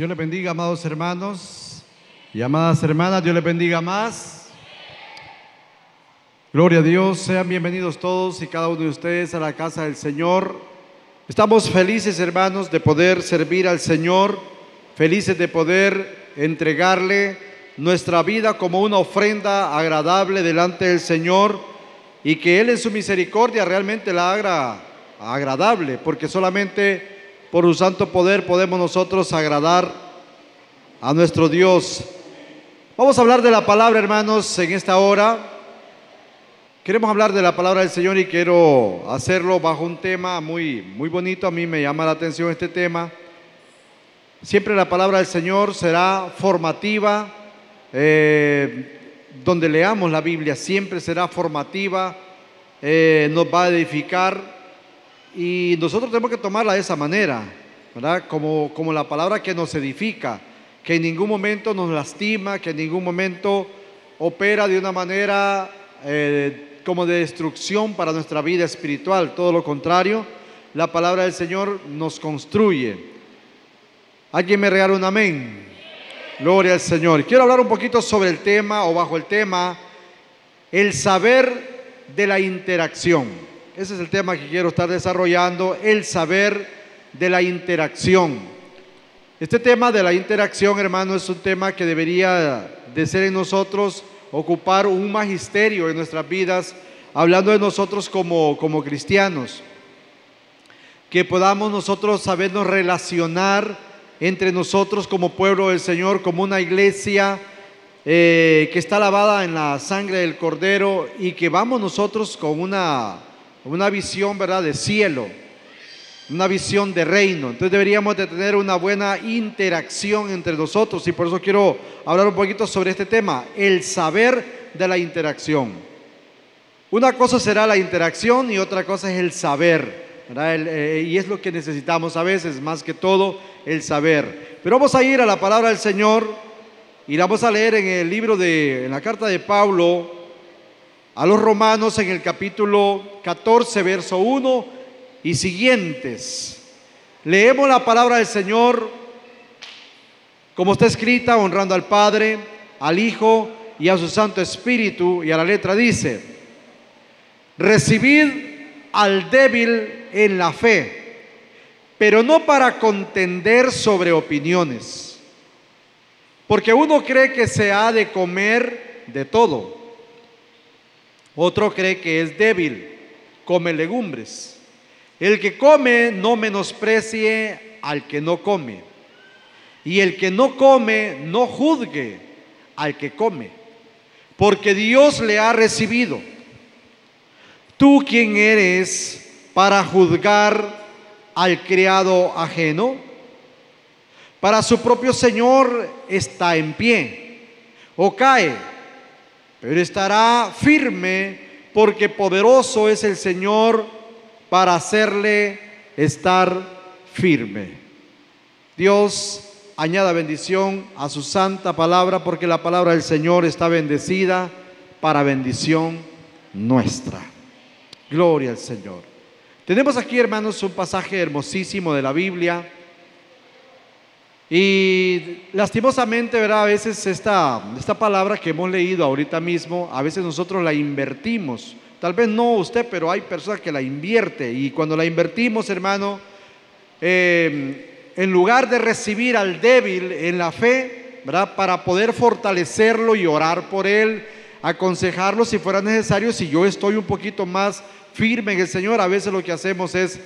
Dios les bendiga, amados hermanos y amadas hermanas. Dios les bendiga más. Gloria a Dios. Sean bienvenidos todos y cada uno de ustedes a la casa del Señor. Estamos felices, hermanos, de poder servir al Señor. Felices de poder entregarle nuestra vida como una ofrenda agradable delante del Señor y que Él en su misericordia realmente la haga agradable, porque solamente por un santo poder podemos nosotros agradar a nuestro Dios. Vamos a hablar de la palabra, hermanos, en esta hora. Queremos hablar de la palabra del Señor y quiero hacerlo bajo un tema muy, muy bonito. A mí me llama la atención este tema. Siempre la palabra del Señor será formativa. Eh, donde leamos la Biblia siempre será formativa, eh, nos va a edificar y nosotros tenemos que tomarla de esa manera, ¿verdad? Como, como la palabra que nos edifica, que en ningún momento nos lastima, que en ningún momento opera de una manera eh, como de destrucción para nuestra vida espiritual. Todo lo contrario, la palabra del Señor nos construye. ¿Alguien me regala un amén? Gloria al Señor. Quiero hablar un poquito sobre el tema o bajo el tema, el saber de la interacción. Ese es el tema que quiero estar desarrollando, el saber de la interacción. Este tema de la interacción, hermano, es un tema que debería de ser en nosotros, ocupar un magisterio en nuestras vidas, hablando de nosotros como, como cristianos. Que podamos nosotros sabernos relacionar entre nosotros como pueblo del Señor, como una iglesia eh, que está lavada en la sangre del Cordero y que vamos nosotros con una una visión, ¿verdad?, de cielo, una visión de reino. Entonces deberíamos de tener una buena interacción entre nosotros y por eso quiero hablar un poquito sobre este tema, el saber de la interacción. Una cosa será la interacción y otra cosa es el saber, eh, y es lo que necesitamos a veces, más que todo, el saber. Pero vamos a ir a la palabra del Señor y vamos a leer en el libro de, en la carta de Pablo, a los romanos en el capítulo 14, verso 1 y siguientes. Leemos la palabra del Señor como está escrita, honrando al Padre, al Hijo y a su Santo Espíritu. Y a la letra dice, recibid al débil en la fe, pero no para contender sobre opiniones, porque uno cree que se ha de comer de todo otro cree que es débil, come legumbres. El que come no menosprecie al que no come. Y el que no come no juzgue al que come, porque Dios le ha recibido. ¿Tú quién eres para juzgar al criado ajeno? Para su propio Señor está en pie o cae pero estará firme porque poderoso es el Señor para hacerle estar firme. Dios añada bendición a su santa palabra porque la palabra del Señor está bendecida para bendición nuestra. Gloria al Señor. Tenemos aquí, hermanos, un pasaje hermosísimo de la Biblia y lastimosamente, ¿verdad? A veces esta, esta palabra que hemos leído ahorita mismo, a veces nosotros la invertimos. Tal vez no usted, pero hay personas que la invierte. Y cuando la invertimos, hermano, em, en lugar de recibir al débil en la fe, ¿verdad? Para poder fortalecerlo y orar por él, aconsejarlo si fuera necesario, si yo estoy un poquito más firme en el Señor, a veces lo que hacemos es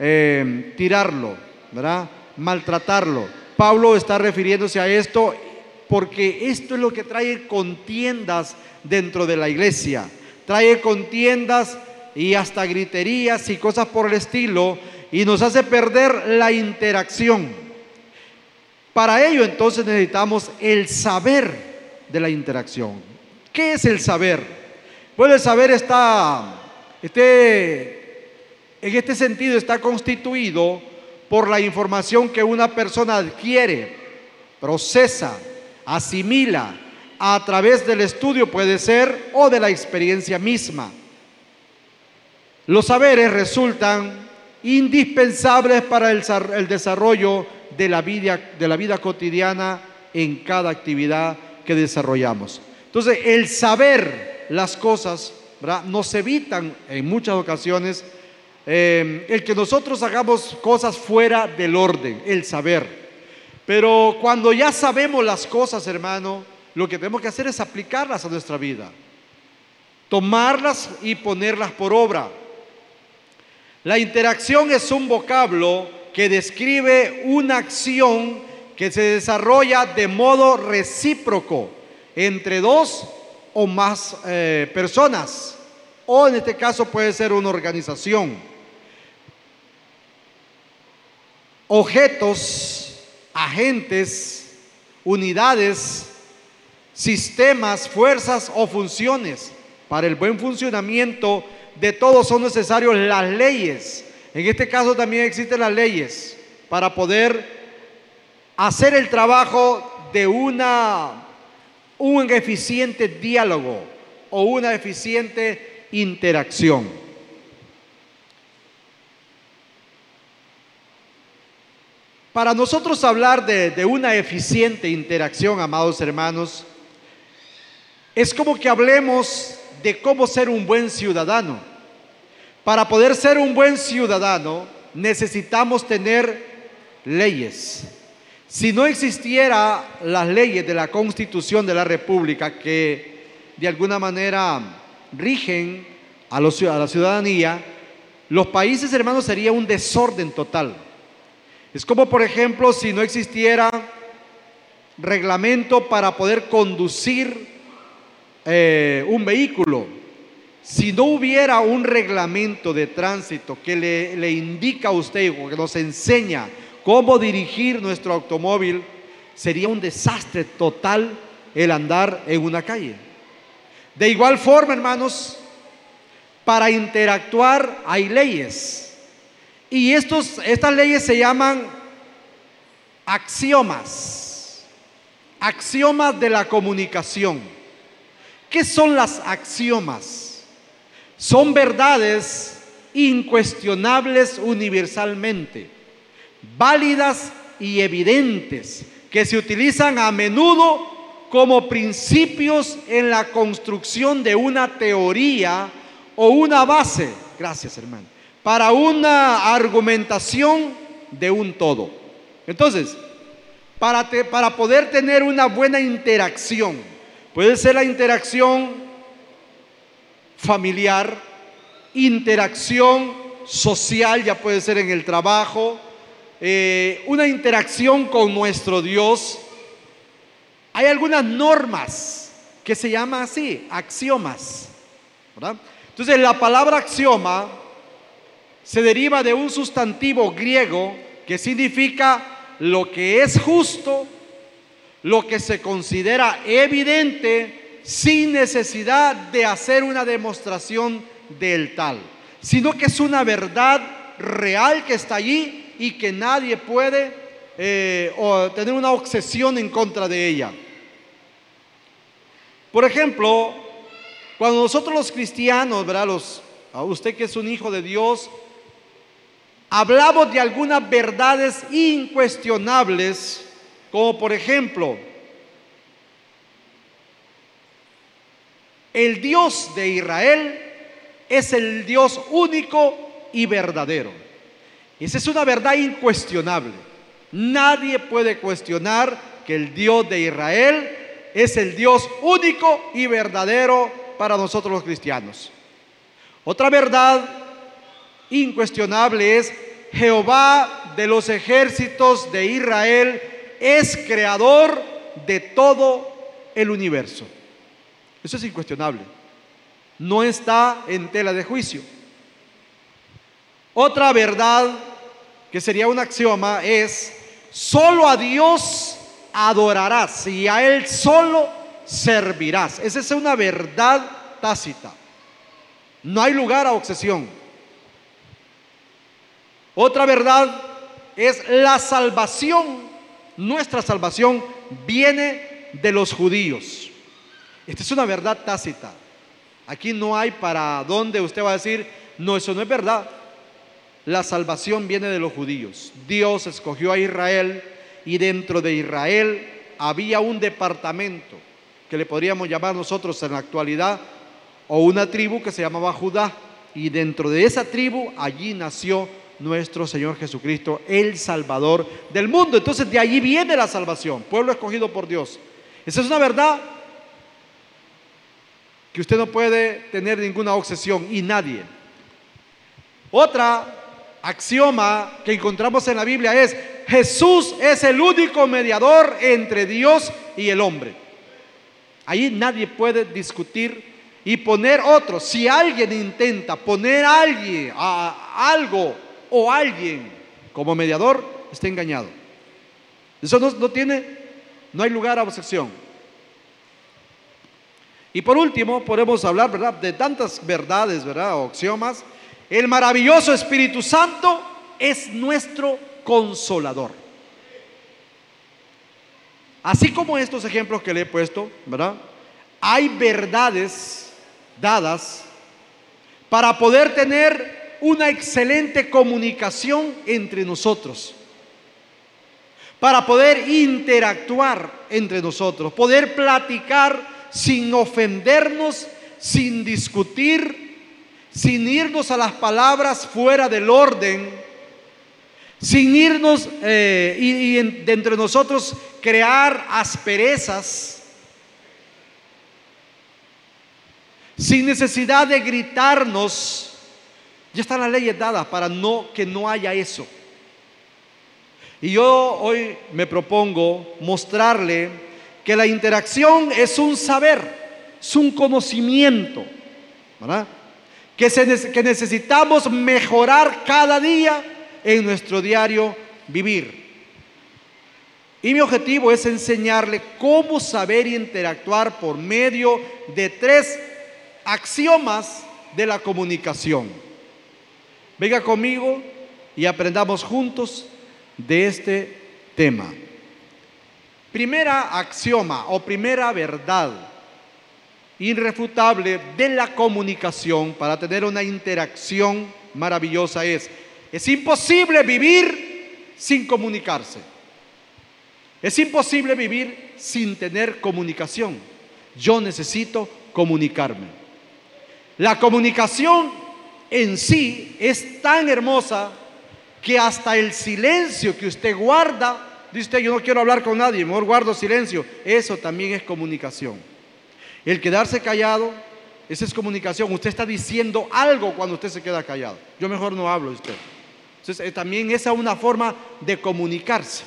em, tirarlo, ¿verdad? Maltratarlo. Pablo está refiriéndose a esto porque esto es lo que trae contiendas dentro de la iglesia. Trae contiendas y hasta griterías y cosas por el estilo y nos hace perder la interacción. Para ello entonces necesitamos el saber de la interacción. ¿Qué es el saber? Bueno, el saber está, este, en este sentido está constituido por la información que una persona adquiere, procesa, asimila a través del estudio puede ser o de la experiencia misma. Los saberes resultan indispensables para el, desarrollo de la vida, de la vida cotidiana en cada actividad que desarrollamos. Entonces, el saber las cosas nos evitan en muchas ocasiones eh, el que nosotros hagamos cosas fuera del orden, el saber. Pero cuando ya sabemos las cosas, hermano, lo que tenemos que hacer es aplicarlas a nuestra vida, tomarlas y ponerlas por obra. La interacción es un vocablo que describe una acción que se desarrolla de modo recíproco entre dos o más eh, personas, o en este caso puede ser una organización. Objetos, agentes, unidades, sistemas, fuerzas o funciones. Para el buen funcionamiento de todos son necesarios las leyes. En este caso también existen las leyes para poder hacer el trabajo de una, un eficiente diálogo o una eficiente interacción. Para nosotros hablar de, una eficiente interacción, amados hermanos, es como que hablemos de cómo ser un buen ciudadano. Para poder ser un buen ciudadano necesitamos tener leyes. Si no existiera las leyes de la Constitución de la República que de alguna manera rigen a, a la ciudadanía, los países hermanos sería un desorden total. Es como por ejemplo si no existiera reglamento para poder conducir eh, un vehículo. Si no hubiera un reglamento de tránsito que le, le indica a usted o que nos enseña cómo dirigir nuestro automóvil, sería un desastre total el andar en una calle. De igual forma, hermanos, para interactuar hay leyes. Y estos, estas leyes se llaman axiomas. Axiomas de la comunicación. ¿Qué son las axiomas? Son verdades incuestionables universalmente válidas y evidentes que se utilizan a menudo como principios en la construcción de una teoría o una base, gracias hermano, para una argumentación de un todo. Entonces, para, para poder tener una buena interacción, puede ser la interacción familiar, interacción social, ya puede ser en el trabajo, eh, una interacción con nuestro Dios, hay algunas normas que se llaman así, axiomas. Entonces la palabra axioma se deriva de un sustantivo griego que significa lo que es justo, lo que se considera evidente sin necesidad de hacer una demostración del tal, sino que es una verdad real que está allí y que nadie puede eh, tener una obsesión en contra de ella. Por ejemplo, cuando nosotros los cristianos, ¿verdad? A usted que es un hijo de Dios, hablamos de algunas verdades incuestionables, como por ejemplo, el Dios de Israel es el Dios único y verdadero. Esa es una verdad incuestionable. Nadie puede cuestionar que el Dios de Israel es el Dios único y verdadero para nosotros los cristianos. Otra verdad incuestionable es Jehová de los ejércitos de Israel es creador de todo el universo. Eso es incuestionable. No está en tela de juicio. Otra verdad que sería un axioma, es, solo a Dios adorarás y a Él solo servirás. Esa es una verdad tácita. No hay lugar a obsesión. Otra verdad es la salvación. Nuestra salvación viene de los judíos. Esta es una verdad tácita. Aquí no hay para dónde usted va a decir, no, eso no es verdad. la salvación viene de los judíos. Dios escogió a Israel y dentro de Israel había un departamento que le podríamos llamar nosotros en la actualidad o una tribu que se llamaba Judá. Y dentro de esa tribu allí nació nuestro Señor Jesucristo, el Salvador del mundo. Entonces de allí viene la salvación, pueblo escogido por Dios. Esa es una verdad que usted no puede tener ninguna obsesión y nadie. Otra axioma que encontramos en la Biblia es Jesús es el único mediador entre Dios y el hombre. Ahí nadie puede discutir y poner otro. Si alguien intenta poner a alguien, a algo o alguien como mediador, está engañado. Eso no, no tiene, no hay lugar a obsesión. Y por último, podemos hablar, ¿verdad?, de tantas verdades, ¿verdad?, o axiomas. El maravilloso Espíritu Santo es nuestro consolador. Así como estos ejemplos que le he puesto, ¿verdad? Hay verdades dadas para poder tener una excelente comunicación entre nosotros, para poder interactuar entre nosotros, poder platicar sin ofendernos, sin discutir, sin irnos a las palabras fuera del orden, sin irnos eh, y, de entre nosotros crear asperezas, sin necesidad de gritarnos. Ya están las leyes dadas para no que no haya eso. Y yo hoy me propongo mostrarle que la interacción es un saber, es un conocimiento, ¿verdad? Que, que necesitamos mejorar cada día en nuestro diario vivir. Y mi objetivo es enseñarle cómo saber interactuar por medio de tres axiomas de la comunicación. Venga conmigo y aprendamos juntos de este tema. Primera axioma o primera verdad irrefutable de la comunicación para tener una interacción maravillosa es, es imposible vivir sin comunicarse. Es imposible vivir sin tener comunicación. Yo necesito comunicarme. La comunicación en sí es tan hermosa que hasta el silencio que usted guarda Dice usted, yo no quiero hablar con nadie, mejor guardo silencio. Eso también es comunicación. El quedarse callado, esa es comunicación. Usted está diciendo algo cuando usted se queda callado. Yo mejor no hablo de usted. Entonces, eh, también esa es una forma de comunicarse.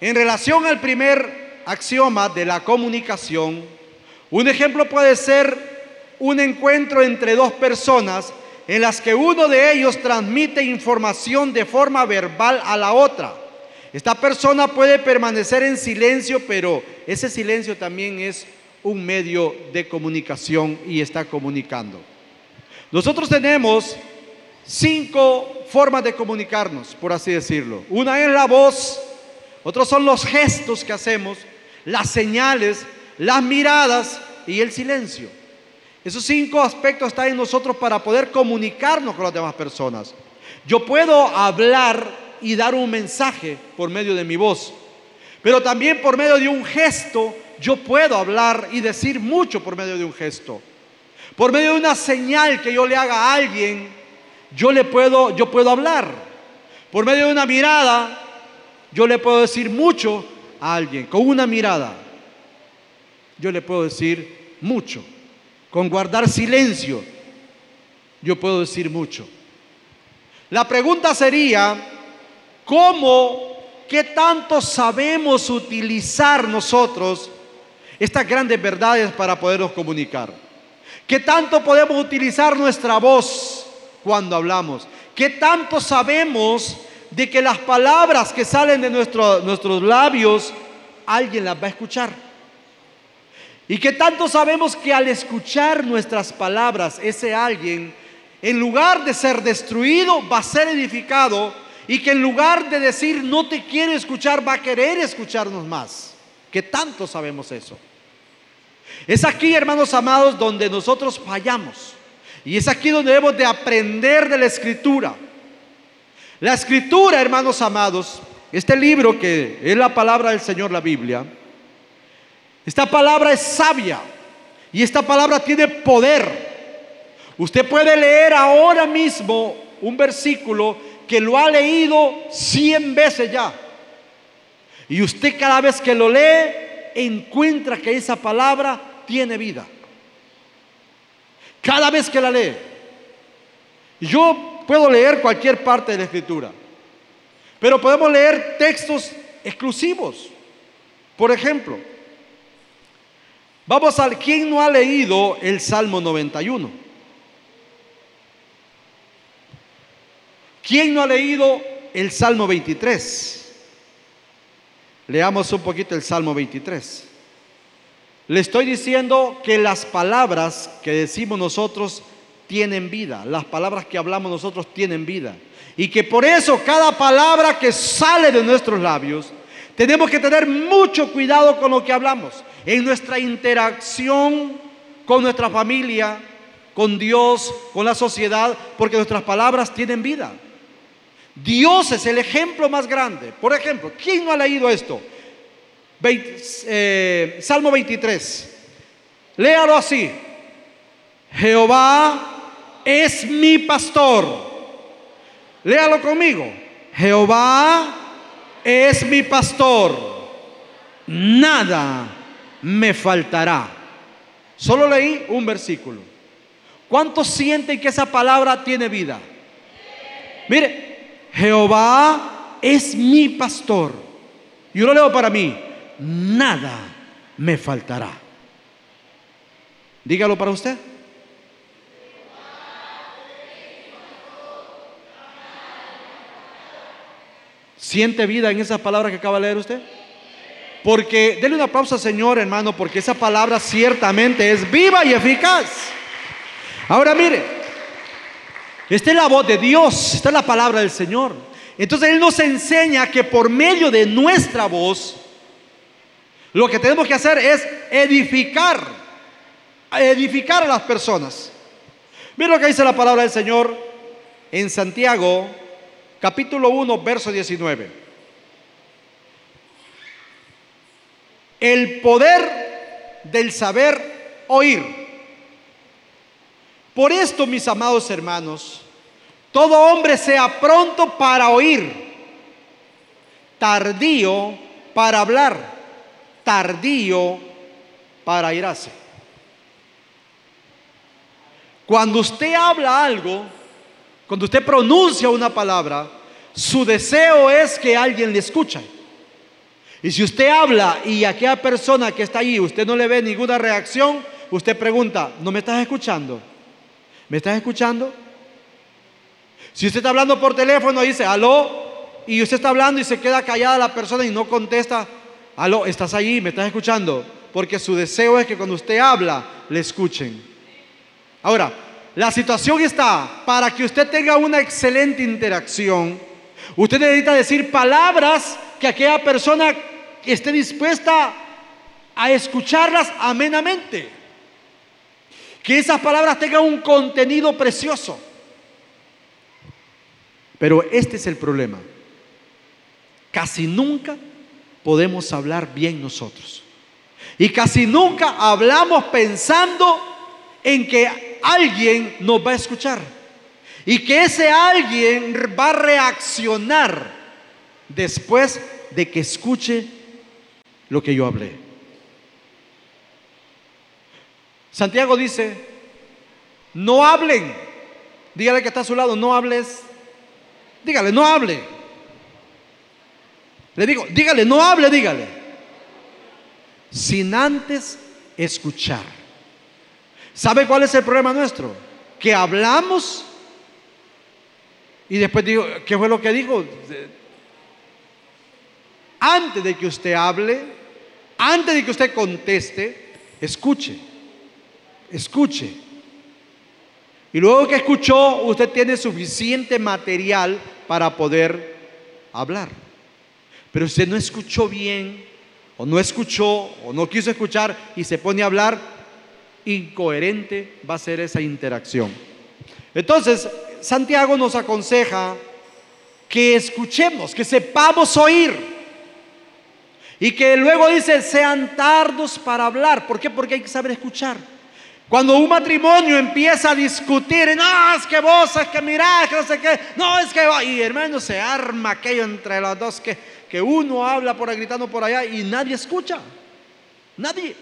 En relación al primer axioma de la comunicación, un ejemplo puede ser un encuentro entre dos personas en las que uno de ellos transmite información de forma verbal a la otra. Esta persona puede permanecer en silencio, pero ese silencio también es un medio de comunicación y está comunicando. Nosotros tenemos cinco formas de comunicarnos, por así decirlo. Una es la voz, otros son los gestos que hacemos, las señales, las miradas y el silencio. Esos cinco aspectos están en nosotros para poder comunicarnos con las demás personas. Yo puedo hablar y dar un mensaje por medio de mi voz, pero también por medio de un gesto yo puedo hablar y decir mucho por medio de un gesto. Por medio de una señal que yo le haga a alguien, yo le puedo yo puedo hablar. Por medio de una mirada, yo le puedo decir mucho a alguien. Con una mirada, yo le puedo decir mucho. Con guardar silencio, yo puedo decir mucho. La pregunta sería, ¿cómo, qué tanto sabemos utilizar nosotros estas grandes verdades para podernos comunicar? ¿Qué tanto podemos utilizar nuestra voz cuando hablamos? ¿Qué tanto sabemos de que las palabras que salen de nuestros labios, alguien las va a escuchar? Y que tanto sabemos que al escuchar nuestras palabras, ese alguien, en lugar de ser destruido, va a ser edificado. Y que en lugar de decir no te quiere escuchar, va a querer escucharnos más. Que tanto sabemos eso. Es aquí, hermanos amados, donde nosotros fallamos. Y es aquí donde debemos de aprender de la escritura. La escritura, hermanos amados, este libro que es la palabra del Señor, la Biblia, esta palabra es sabia y esta palabra tiene poder. Usted puede leer ahora mismo un versículo que lo ha leído cien veces ya. Y usted cada vez que lo lee encuentra que esa palabra tiene vida. Cada vez que la lee. Yo puedo leer cualquier parte de la escritura. Pero podemos leer textos exclusivos. Por ejemplo, vamos al ¿quién no ha leído el Salmo 91? ¿Quién no ha leído el Salmo 23? Leamos un poquito el Salmo 23. Le estoy diciendo que las palabras que decimos nosotros tienen vida, las palabras que hablamos nosotros tienen vida. Y que por eso cada palabra que sale de nuestros labios, tenemos que tener mucho cuidado con lo que hablamos, en nuestra interacción con nuestra familia, con Dios, con la sociedad, porque nuestras palabras tienen vida. Dios es el ejemplo más grande. Por ejemplo, ¿quién no ha leído esto? Eh, Salmo 23. Léalo así. Jehová es mi pastor. Léalo conmigo. Jehová es mi pastor. Nada me faltará. Solo leí un versículo. ¿Cuántos sienten que esa palabra tiene vida? Mire, Jehová es mi pastor. Yo lo leo para mí nada me faltará. Dígalo para usted. ¿Siente vida en esas palabras que acaba de leer usted? Porque, denle una pausa, Señor, hermano, porque esa palabra ciertamente es viva y eficaz. Ahora mire, esta es la voz de Dios, esta es la palabra del Señor. Entonces Él nos enseña que por medio de nuestra voz, lo que tenemos que hacer es edificar, edificar a las personas. Mira lo que dice la palabra del Señor en Santiago, capítulo 1, verso 19. El poder del saber oír. Por esto, mis amados hermanos, todo hombre sea pronto para oír, tardío para hablar tardío para irse. Cuando usted habla algo, cuando usted pronuncia una palabra, su deseo es que alguien le escuche. Y si usted habla y aquella persona que está allí, usted no le ve ninguna reacción, usted pregunta, ¿no me estás escuchando? ¿Me estás escuchando? Si usted está hablando por teléfono y dice, aló, y usted está hablando y se queda callada la persona y no contesta, Aló, ¿estás ahí? ¿Me estás escuchando? Porque su deseo es que cuando usted habla, le escuchen. Ahora, la situación está, para que usted tenga una excelente interacción, usted necesita decir palabras que aquella persona esté dispuesta a escucharlas amenamente. Que esas palabras tengan un contenido precioso. Pero este es el problema. Casi nunca podemos hablar bien nosotros. Y casi nunca hablamos pensando en que alguien nos va a escuchar. Y que ese alguien va a reaccionar después de que escuche lo que yo hablé. Santiago dice, no hablen. Dígale que está a su lado, no hables. Dígale, no hable. Le digo, dígale, no hable, dígale. Sin antes escuchar. ¿Sabe cuál es el problema nuestro? Que hablamos y después digo, ¿qué fue lo que dijo? Antes de que usted hable, antes de que usted conteste, escuche. Escuche. Y luego que escuchó, usted tiene suficiente material para poder hablar. Pero usted no escuchó bien, o no escuchó, o no quiso escuchar y se pone a hablar, incoherente va a ser esa interacción. Entonces, Santiago nos aconseja que escuchemos, que sepamos oír. Y que luego dice, sean tardos para hablar. ¿Por qué? Porque hay que saber escuchar. Cuando un matrimonio empieza a discutir, no, es que vos, es que mirá, que no sé qué, no, es que, y hermano, se arma aquello entre los dos, que, que uno habla por ahí, gritando por allá y nadie escucha. Nadie.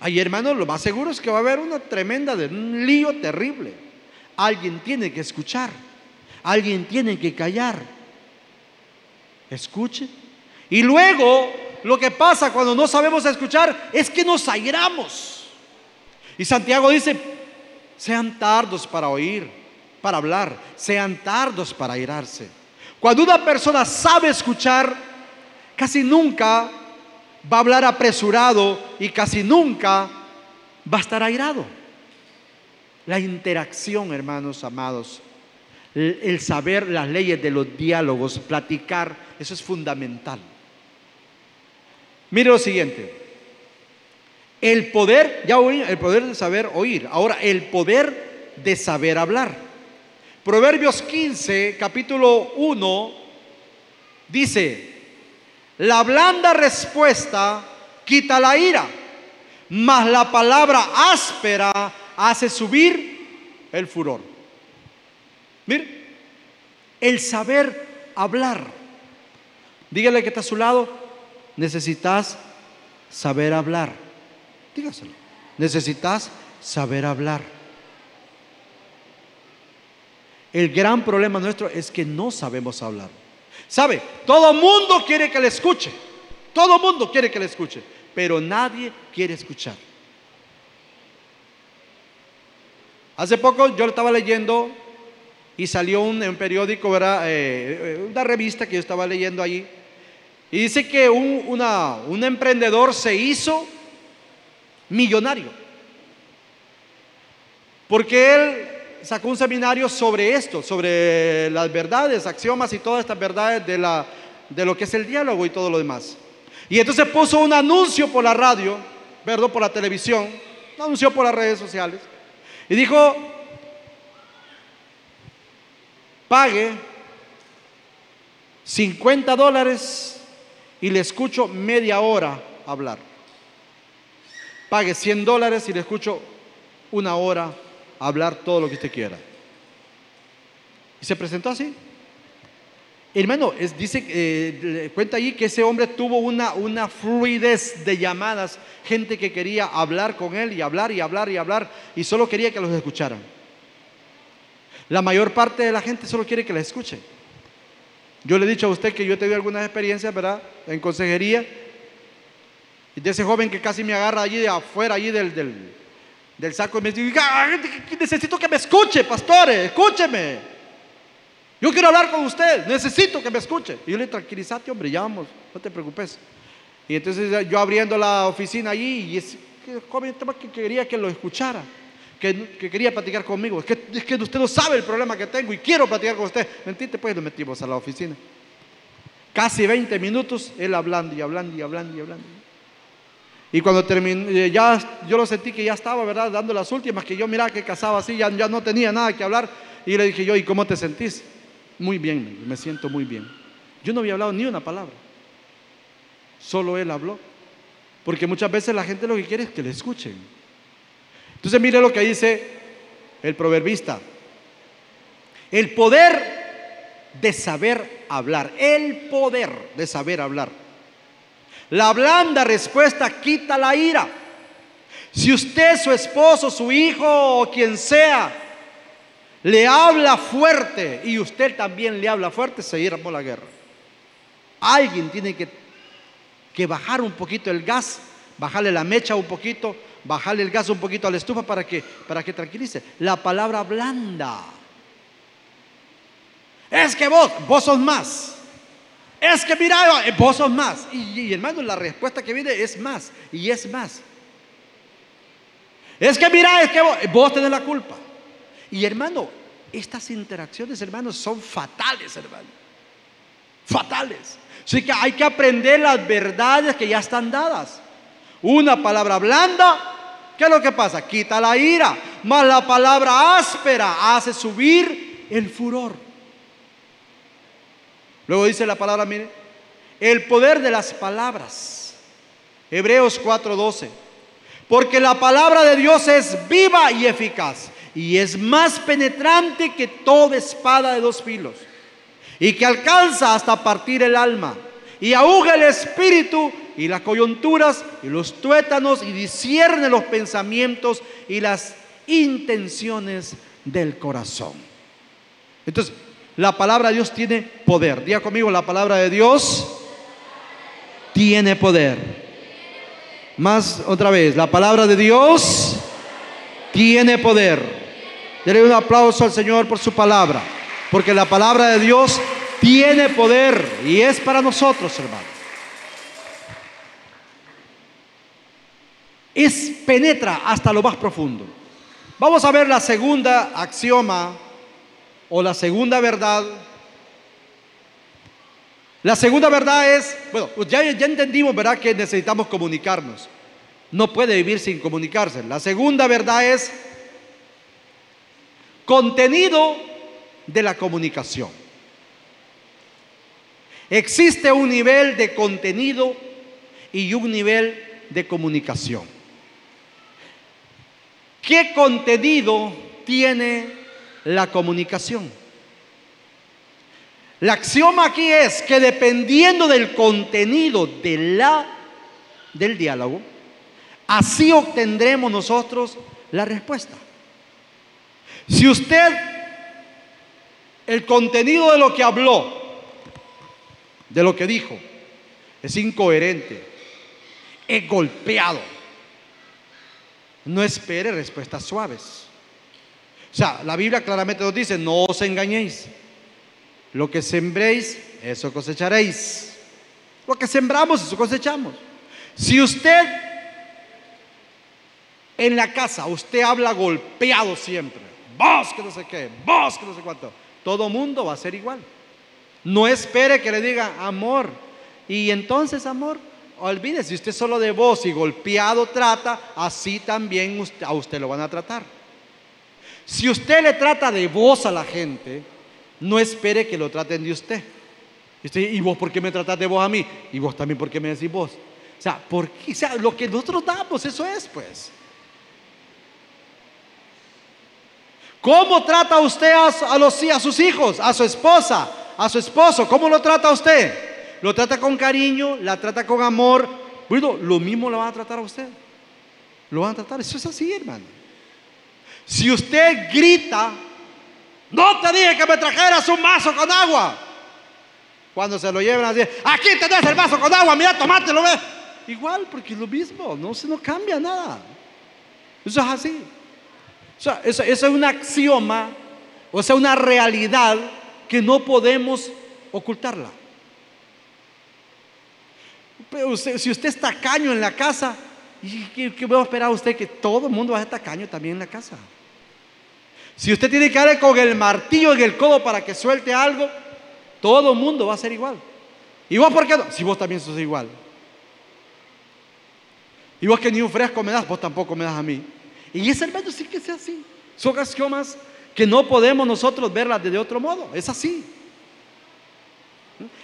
Ahí, hermano, lo más seguro es que va a haber una tremenda, un lío terrible. Alguien tiene que escuchar, alguien tiene que callar. Escuche. Y luego lo que pasa cuando no sabemos escuchar es que nos airamos. Y Santiago dice, sean tardos para oír, para hablar, sean tardos para airarse. Cuando una persona sabe escuchar, casi nunca va a hablar apresurado y casi nunca va a estar airado. La interacción, hermanos amados, el saber las leyes de los diálogos, platicar, eso es fundamental. Mire lo siguiente. El poder, ya oí, el poder de saber oír. Ahora, el poder de saber hablar. Proverbios 15, capítulo 1, dice, la blanda respuesta quita la ira, mas la palabra áspera hace subir el furor. Mire, el saber hablar. Dígale que está a su lado, necesitas saber hablar. Dígaselo. Necesitas saber hablar. El gran problema nuestro es que no sabemos hablar. ¿Sabe? Todo mundo quiere que le escuche. Todo mundo quiere que le escuche. Pero nadie quiere escuchar. Hace poco yo estaba leyendo y salió un, un periódico, ¿verdad? Eh, eh, una revista que yo estaba leyendo allí y dice que un, un emprendedor se hizo millonario. Porque él sacó un seminario sobre esto, sobre las verdades, axiomas y todas estas verdades de, la, de lo que es el diálogo y todo lo demás. Y entonces puso un anuncio por la radio, perdón, por la televisión, un anuncio por las redes sociales. Y dijo, pague 50 dólares y le escucho media hora hablar. Pague 100 dólares y le escucho una hora hablar todo lo que usted quiera. Y se presentó así. Hermano, dice, eh, cuenta ahí que ese hombre tuvo una, una fluidez de llamadas, gente que quería hablar con él y hablar y hablar y hablar y solo quería que los escucharan. La mayor parte de la gente solo quiere que la escuchen. Yo le he dicho a usted que yo he tenido algunas experiencias, ¿verdad? En consejería. Y de ese joven que casi me agarra allí de afuera, allí del, del, saco y me dice, necesito que me escuche, pastores, escúcheme. Yo quiero hablar con usted, necesito que me escuche. Y yo le tranquilizate, hombre, ya vamos, no te preocupes. Y entonces yo abriendo la oficina allí, y ese joven que quería que lo escuchara que, quería platicar conmigo. Es que, es que usted no sabe el problema que tengo y quiero platicar con usted. Mentiste, pues nos metimos a la oficina. Casi 20 minutos, él hablando y hablando y hablando y hablando. Y cuando terminé, eh, ya yo lo sentí que ya estaba, ¿verdad? Dando las últimas, que yo miraba que casaba así, ya, ya no tenía nada que hablar. Y le dije yo, ¿y cómo te sentís? Muy bien, me siento muy bien. Yo no había hablado ni una palabra. Solo él habló. Porque muchas veces la gente lo que quiere es que le escuchen. Entonces mire lo que dice el proverbista. El poder de saber hablar. El poder de saber hablar. La blanda respuesta quita la ira. Si usted, su esposo, su hijo o quien sea, le habla fuerte y usted también le habla fuerte, se irá por la guerra. Alguien tiene que, que bajar un poquito el gas, bajarle la mecha un poquito bajarle el gas un poquito a la estufa para que, para que tranquilice. La palabra blanda. Es que vos, vos sos más. Es que mira, eh, vos sos más. Y, hermano, la respuesta que viene es más. Y es más. Es que mira, es que vos, vos tenés la culpa. Y hermano, estas interacciones, hermanos, son fatales, hermano. Fatales. Así que hay que aprender las verdades que ya están dadas. Una palabra blanda, ¿qué es lo que pasa? Quita la ira. mas la palabra áspera hace subir el furor. Luego dice la palabra, mire, el poder de las palabras. Hebreos 4:12. Porque la palabra de Dios es viva y eficaz y es más penetrante que toda espada de dos filos y que alcanza hasta partir el alma y ahuga el espíritu y las coyunturas y los tuétanos y discierne los pensamientos y las intenciones del corazón. Entonces, la palabra de Dios tiene poder. Diga conmigo, la palabra de Dios tiene poder. Más otra vez, la palabra de Dios tiene poder. Dele un aplauso al Señor por su palabra, porque la palabra de Dios tiene poder y es para nosotros, hermano. Es penetra hasta lo más profundo. Vamos a ver la segunda axioma o la segunda verdad. La segunda verdad es, bueno, ya, ya entendimos, ¿verdad?, que necesitamos comunicarnos. No puede vivir sin comunicarse. La segunda verdad es contenido de la comunicación. Existe un nivel de contenido y un nivel de comunicación. ¿Qué contenido tiene la comunicación? La axioma aquí es que dependiendo del contenido de la, del diálogo, así obtendremos nosotros la respuesta. Si usted, el contenido de lo que habló, de lo que dijo. Es incoherente. Es golpeado. No espere respuestas suaves. O sea, la Biblia claramente nos dice, no os engañéis. Lo que sembréis, eso cosecharéis. Lo que sembramos, eso cosechamos. Si usted en la casa, usted habla golpeado siempre, vos que no sé qué, vos que no sé cuánto, todo mundo va a ser igual. No espere que le diga amor. Y entonces, amor, olvídese, si usted solo de voz y golpeado trata, así también a usted lo van a tratar. Si usted le trata de voz a la gente, no espere que lo traten de usted. ¿Y vos por qué me tratas de voz a mí? Y vos también por qué me decís vos. O sea, porque, o sea, lo que nosotros damos, eso es, pues. ¿Cómo trata usted a, los, a sus hijos, a su esposa, a su esposo, ¿cómo lo trata usted? ¿Lo trata con cariño? ¿La trata con amor? Lo mismo lo van a tratar a usted. Lo van a tratar, eso es así, hermano. Si usted grita, no te dije que me trajeras un vaso con agua. Cuando se lo llevan así, aquí tenés el vaso con agua, mira, lo ve. Igual, porque es lo mismo, no, se no cambia nada. Eso es así. Eso, eso es un axioma, o sea, una realidad que no podemos ocultarla. Pero si usted está tacaño en la casa, ¿qué, qué va a esperar usted? Que todo el mundo va a ser tacaño también en la casa. Si usted tiene que darle con el martillo en el codo para que suelte algo, todo el mundo va a ser igual. ¿Y vos por qué no? Si vos también sos igual. Y vos que ni un fresco me das, vos tampoco me das a mí. Y ese hermano sí que sea así. Son axiomas que no podemos nosotros verla de otro modo. Es así.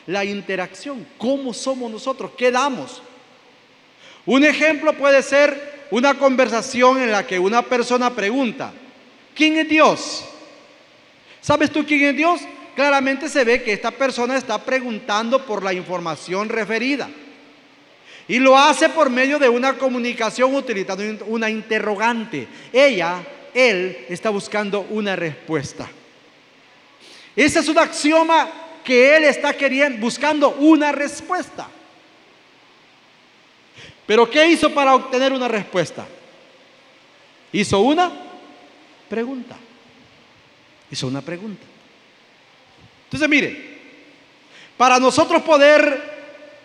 La interacción, ¿cómo somos nosotros? ¿Qué damos? Un ejemplo puede ser una conversación en la que una persona pregunta, ¿quién es Dios? ¿Sabes tú quién es Dios? Claramente se ve que esta persona está preguntando por la información referida. Y lo hace por medio de una comunicación utilizando una interrogante. Ella él está buscando una respuesta. Ese es un axioma que él está queriendo, buscando una respuesta. Pero ¿qué hizo para obtener una respuesta? Hizo una pregunta. Hizo una pregunta. Entonces, mire, para nosotros poder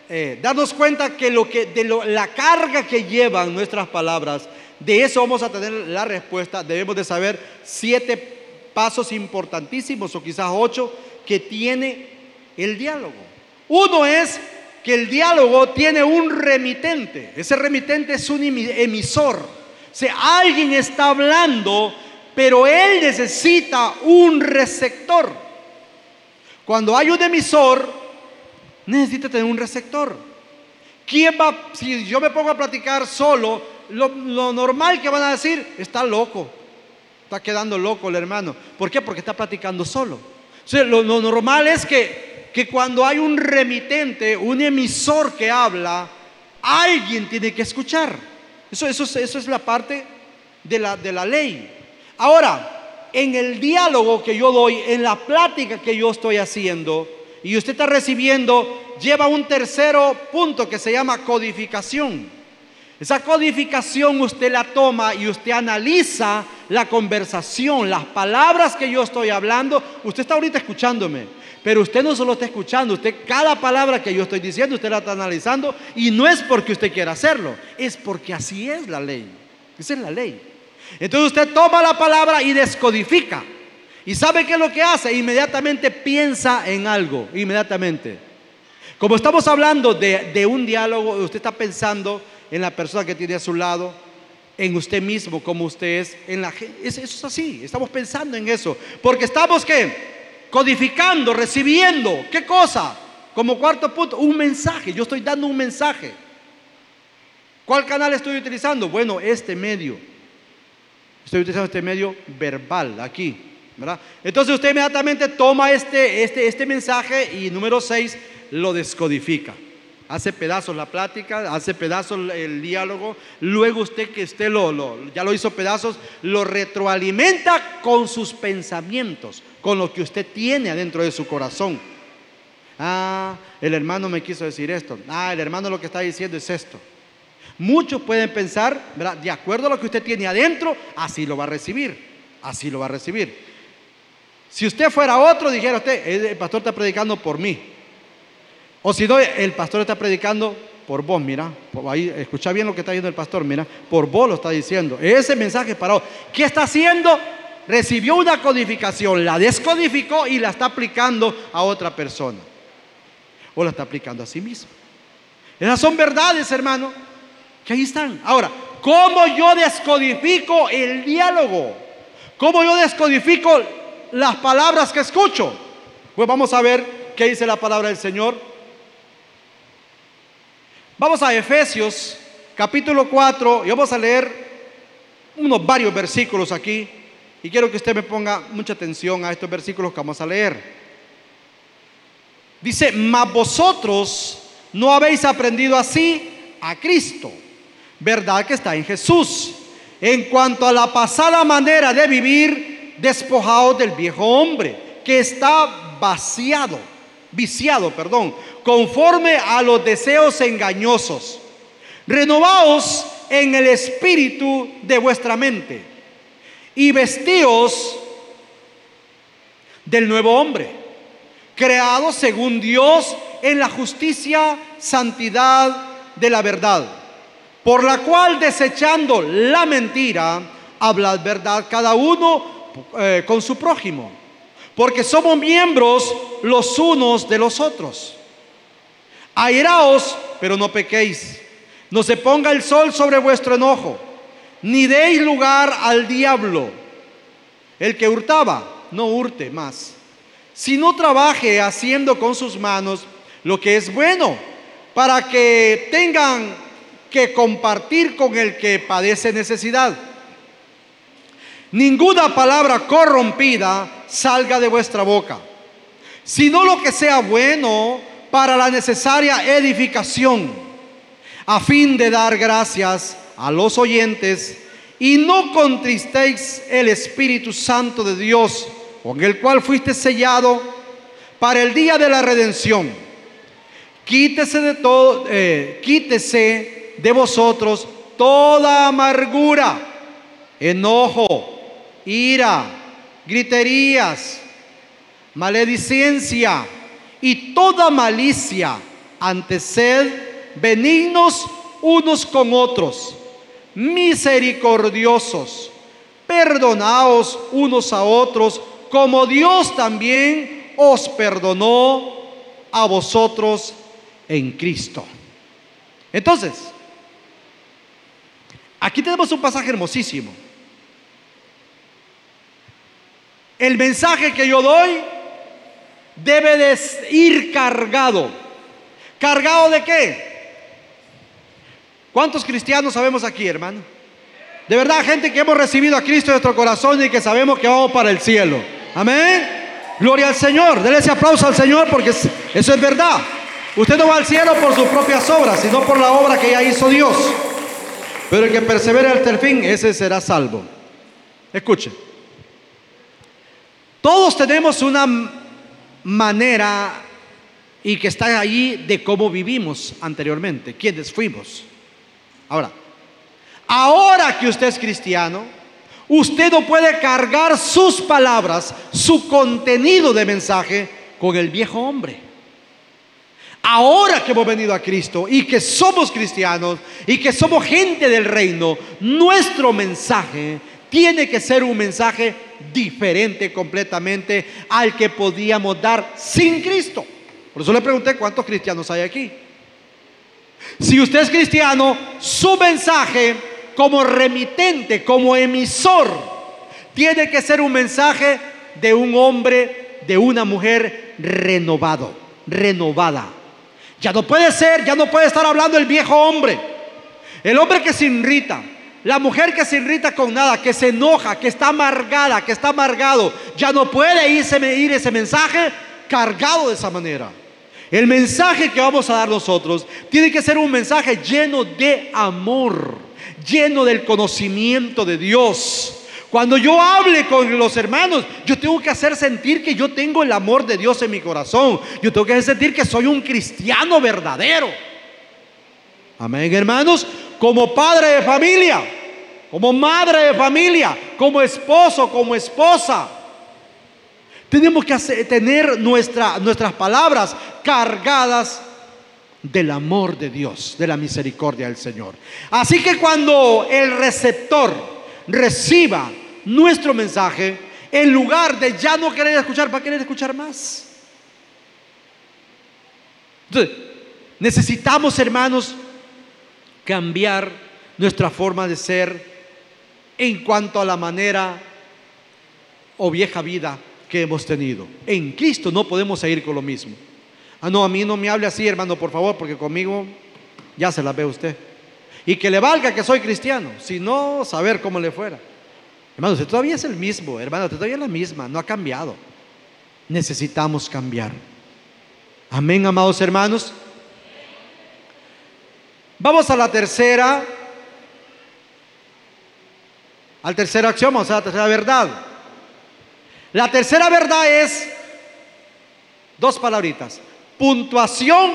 eh, darnos cuenta que lo que de la carga que llevan nuestras palabras de eso vamos a tener la respuesta. Debemos de saber siete pasos importantísimos o quizás ocho que tiene el diálogo. Uno es que el diálogo tiene un remitente. Ese remitente es un emisor. O sea, alguien está hablando, pero él necesita un receptor. Cuando hay un emisor, necesita tener un receptor. ¿Quién va? Si yo me pongo a platicar solo, lo, normal que van a decir, está loco. Está quedando loco el hermano. ¿Por qué? Porque está platicando solo. Lo, normal es que, que cuando hay un remitente, un emisor que habla, alguien tiene que escuchar. Eso, eso, eso es la parte de la, de la ley. Ahora, en el diálogo que yo doy, en la plática que yo estoy haciendo, y usted está recibiendo, lleva un tercero punto que se llama codificación. Esa codificación usted la toma y usted analiza la conversación, las palabras que yo estoy hablando. Usted está ahorita escuchándome, pero usted no solo está escuchando, usted cada palabra que yo estoy diciendo, usted la está analizando y no es porque usted quiera hacerlo, es porque así es la ley. Esa es la ley. Entonces usted toma la palabra y descodifica. ¿Y sabe qué es lo que hace? Inmediatamente piensa en algo, inmediatamente. Como estamos hablando de, un diálogo, usted está pensando en la persona que tiene a su lado, en usted mismo, como usted es, en la Eso es así, estamos pensando en eso. Porque estamos ¿qué? Codificando, recibiendo. ¿Qué cosa? Como cuarto punto, un mensaje. Yo estoy dando un mensaje. ¿Cuál canal estoy utilizando? Bueno, este medio. Estoy utilizando este medio verbal aquí. Entonces usted inmediatamente toma este, este, este mensaje y número 6 lo descodifica. Hace pedazos la plática, hace pedazos el diálogo, luego usted que usted lo, ya lo hizo pedazos, lo retroalimenta con sus pensamientos, con lo que usted tiene adentro de su corazón. Ah, el hermano me quiso decir esto. Ah, el hermano lo que está diciendo es esto. Muchos pueden pensar, de acuerdo a lo que usted tiene adentro, así lo va a recibir, así lo va a recibir. Si usted fuera otro, dijera usted, el pastor está predicando por mí. O si no, el pastor está predicando por vos, mira. Ahí, escucha bien lo que está diciendo el pastor, mira. Por vos lo está diciendo. Ese mensaje para ¿Qué está haciendo? Recibió una codificación, la descodificó y la está aplicando a otra persona. O la está aplicando a sí mismo. Esas son verdades, hermano, que ahí están. Ahora, ¿cómo yo descodifico el diálogo? ¿Cómo yo descodifico las palabras que escucho. Pues vamos a ver qué dice la palabra del Señor. Vamos a Efesios capítulo 4 y vamos a leer unos varios versículos aquí. Y quiero que usted me ponga mucha atención a estos versículos que vamos a leer. Dice, mas vosotros no habéis aprendido así a Cristo, verdad que está en Jesús. En cuanto a la pasada manera de vivir, despojados del viejo hombre, que está vaciado, viciado, perdón, conforme a los deseos engañosos. Renovaos en el espíritu de vuestra mente y vestíos del nuevo hombre, creado según Dios en la justicia, santidad de la verdad, por la cual desechando la mentira, hablad verdad cada uno eh, con su prójimo, porque somos miembros los unos de los otros. Airaos, pero no pequéis. No se ponga el sol sobre vuestro enojo, ni deis lugar al diablo. El que hurtaba, no hurte más, sino trabaje haciendo con sus manos lo que es bueno, para que tengan que compartir con el que padece necesidad. Ninguna palabra corrompida salga de vuestra boca, sino lo que sea bueno para la necesaria edificación, a fin de dar gracias a los oyentes y no contristéis el Espíritu Santo de Dios, con el cual fuiste sellado para el día de la redención. Quítese de todo, eh, quítese de vosotros toda amargura, enojo, ira, griterías, maledicencia y toda malicia. Ante sed benignos unos con otros, misericordiosos, perdonaos unos a otros, como Dios también os perdonó a vosotros en Cristo. Entonces, Aquí tenemos un pasaje hermosísimo. El mensaje que yo doy debe de ir cargado. ¿Cargado de qué? ¿Cuántos cristianos sabemos aquí, hermano? De verdad, gente que hemos recibido a Cristo en nuestro corazón y que sabemos que vamos para el cielo. Amén. Gloria al Señor. Denle ese aplauso al Señor porque eso es verdad. Usted no va al cielo por sus propias obras, sino por la obra que ya hizo Dios. Pero el que persevere hasta el fin, ese será salvo. Escuche. Todos tenemos una manera y que está allí de cómo vivimos anteriormente, quiénes fuimos. Ahora, ahora que usted es cristiano, usted no puede cargar sus palabras, su contenido de mensaje con el viejo hombre. Ahora que hemos venido a Cristo y que somos cristianos y que somos gente del reino, nuestro mensaje tiene que ser un mensaje diferente completamente al que podíamos dar sin Cristo. Por eso le pregunté cuántos cristianos hay aquí. Si usted es cristiano, su mensaje como remitente, como emisor, tiene que ser un mensaje de un hombre, de una mujer renovado, renovada. Ya no puede ser, ya no puede estar hablando el viejo hombre, el hombre que se irrita, la mujer que se irrita con nada, que se enoja, que está amargada, que está amargado, ya no puede irse, ir ese mensaje cargado de esa manera. El mensaje que vamos a dar nosotros tiene que ser un mensaje lleno de amor, lleno del conocimiento de Dios. Cuando yo hable con los hermanos, yo tengo que hacer sentir que yo tengo el amor de Dios en mi corazón. Yo tengo que hacer sentir que soy un cristiano verdadero. Amén, hermanos como padre de familia, como madre de familia, como esposo, como esposa. Tenemos que tener nuestras palabras cargadas del amor de Dios, de la misericordia del Señor. Así que cuando el receptor reciba nuestro mensaje, en lugar de ya no querer escuchar, va a querer escuchar más. Entonces, necesitamos, hermanos, cambiar nuestra forma de ser en cuanto a la manera o vieja vida que hemos tenido. En Cristo no podemos seguir con lo mismo. Ah, no, a mí no me hable así, hermano, por favor, porque conmigo ya se la ve usted. Y que le valga que soy cristiano, si no, saber cómo le fuera. Hermano, usted todavía es el mismo, hermano, usted todavía es la misma, no ha cambiado. Necesitamos cambiar. Amén, amados hermanos. Vamos a la tercera, al tercer acción, vamos a la tercera verdad. La tercera verdad es dos palabritas, puntuación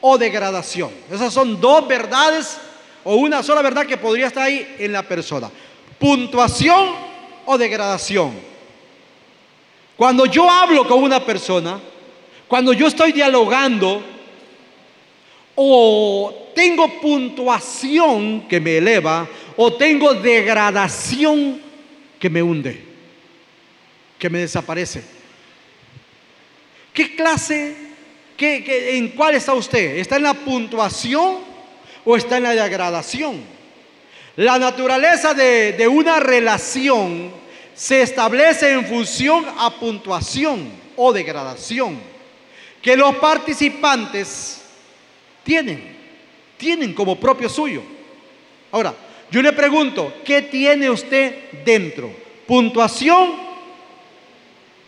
o degradación. Esas son dos verdades o una sola verdad que podría estar ahí en la persona. Puntuación o degradación. Cuando yo hablo con una persona, cuando yo estoy dialogando, o tengo puntuación que me eleva o tengo degradación que me hunde, que me desaparece. ¿Qué clase, qué, en cuál está usted? ¿Está en la puntuación o está en la degradación? La naturaleza de, de una relación se establece en función a puntuación o degradación, que los participantes tienen, tienen como propio suyo. Ahora, yo le pregunto, ¿qué tiene usted dentro? ¿Puntuación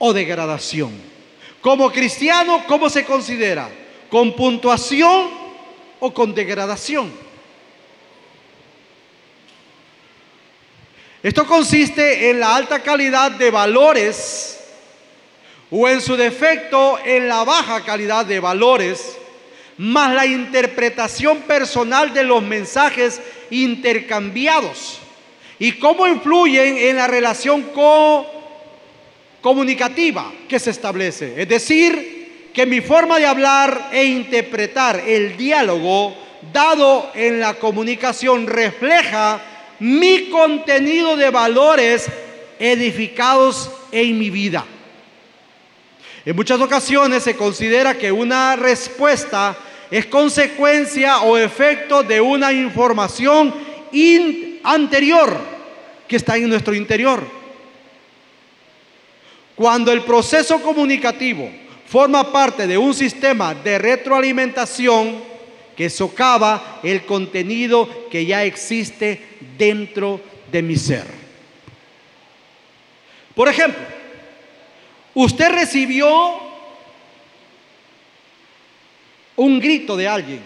o degradación? Como cristiano, ¿cómo se considera? ¿Con puntuación o con degradación? Esto consiste en la alta calidad de valores o en su defecto en la baja calidad de valores más la interpretación personal de los mensajes intercambiados y cómo influyen en la relación comunicativa que se establece. Es decir, que mi forma de hablar e interpretar el diálogo dado en la comunicación refleja mi contenido de valores edificados en mi vida. En muchas ocasiones se considera que una respuesta es consecuencia o efecto de una información anterior que está en nuestro interior. Cuando el proceso comunicativo forma parte de un sistema de retroalimentación que socava el contenido que ya existe dentro de mi ser. Por ejemplo, usted recibió un grito de alguien.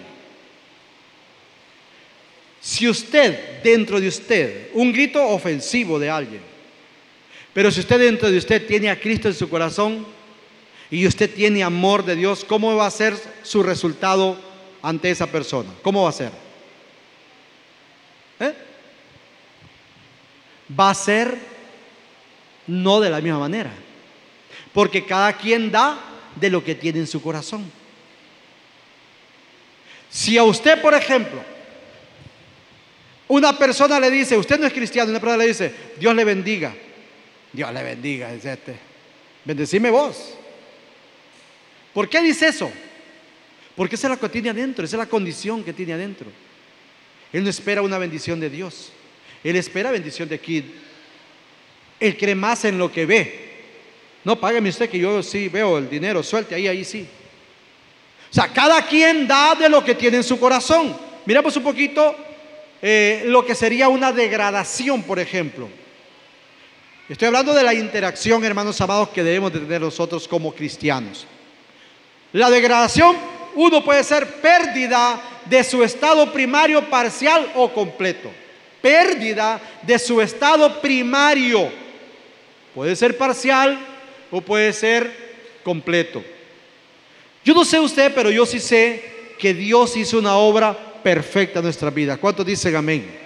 Si usted, dentro de usted, un grito ofensivo de alguien, pero si usted dentro de usted tiene a Cristo en su corazón y usted tiene amor de Dios, ¿cómo va a ser su resultado ante esa persona? ¿Cómo va a ser? ¿Eh? Va a ser no de la misma manera, porque cada quien da de lo que tiene en su corazón. Si a usted, por ejemplo, una persona le dice, usted no es cristiano, una persona le dice, Dios le bendiga, Dios le bendiga, dice este, bendecime vos. ¿Por qué dice eso? Porque esa es la que tiene adentro, esa es la condición que tiene adentro. Él no espera una bendición de Dios, él espera bendición de aquí. Él cree más en lo que ve. No, págame usted que yo sí veo el dinero, suelte ahí, ahí sí. O sea, cada quien da de lo que tiene en su corazón. Miramos un poquito eh, lo que sería una degradación, por ejemplo. Estoy hablando de la interacción, hermanos amados, que debemos de tener nosotros como cristianos. La degradación, uno puede ser pérdida de su estado primario parcial o completo. Pérdida de su estado primario. Puede ser parcial o puede ser completo. Yo no sé usted, pero yo sí sé que Dios hizo una obra perfecta en nuestra vida. ¿Cuántos dicen amén?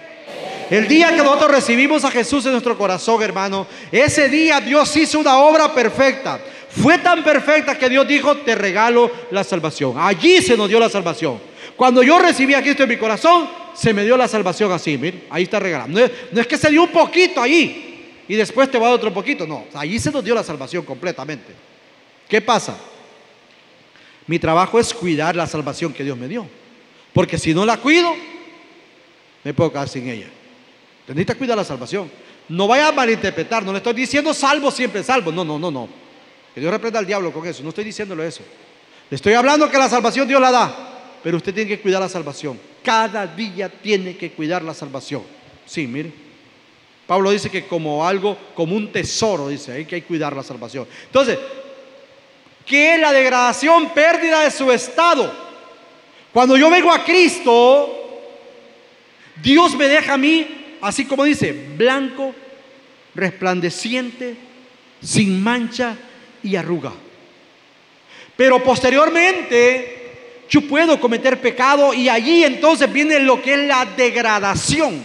El día que nosotros recibimos a Jesús en nuestro corazón, hermano, ese día Dios hizo una obra perfecta. Fue tan perfecta que Dios dijo, te regalo la salvación. Allí se nos dio la salvación. Cuando yo recibí a Cristo en mi corazón, se me dio la salvación así, mire, ahí está es, no es que se dio un poquito ahí y después te va a dar otro poquito, no, allí se nos dio la salvación completamente. ¿Qué pasa? Mi trabajo es cuidar la salvación que Dios me dio. Porque si no la cuido, me puedo quedar sin ella. Necesita cuidar la salvación. No vaya a malinterpretar, no le estoy diciendo salvo siempre salvo. No, no, no, no. Que Dios reprenda al diablo con eso. No estoy diciéndole eso. Le estoy hablando que la salvación Dios la da. Pero usted tiene que cuidar la salvación. Cada día tiene que cuidar la salvación. Sí, mire. Pablo dice que como algo, como un tesoro, dice, hay que cuidar la salvación. Entonces, que es la degradación, pérdida de su estado. Cuando yo vengo a Cristo, Dios me deja a mí, así como dice, blanco, resplandeciente, sin mancha y arruga. Pero posteriormente, yo puedo cometer pecado y allí entonces viene lo que es la degradación.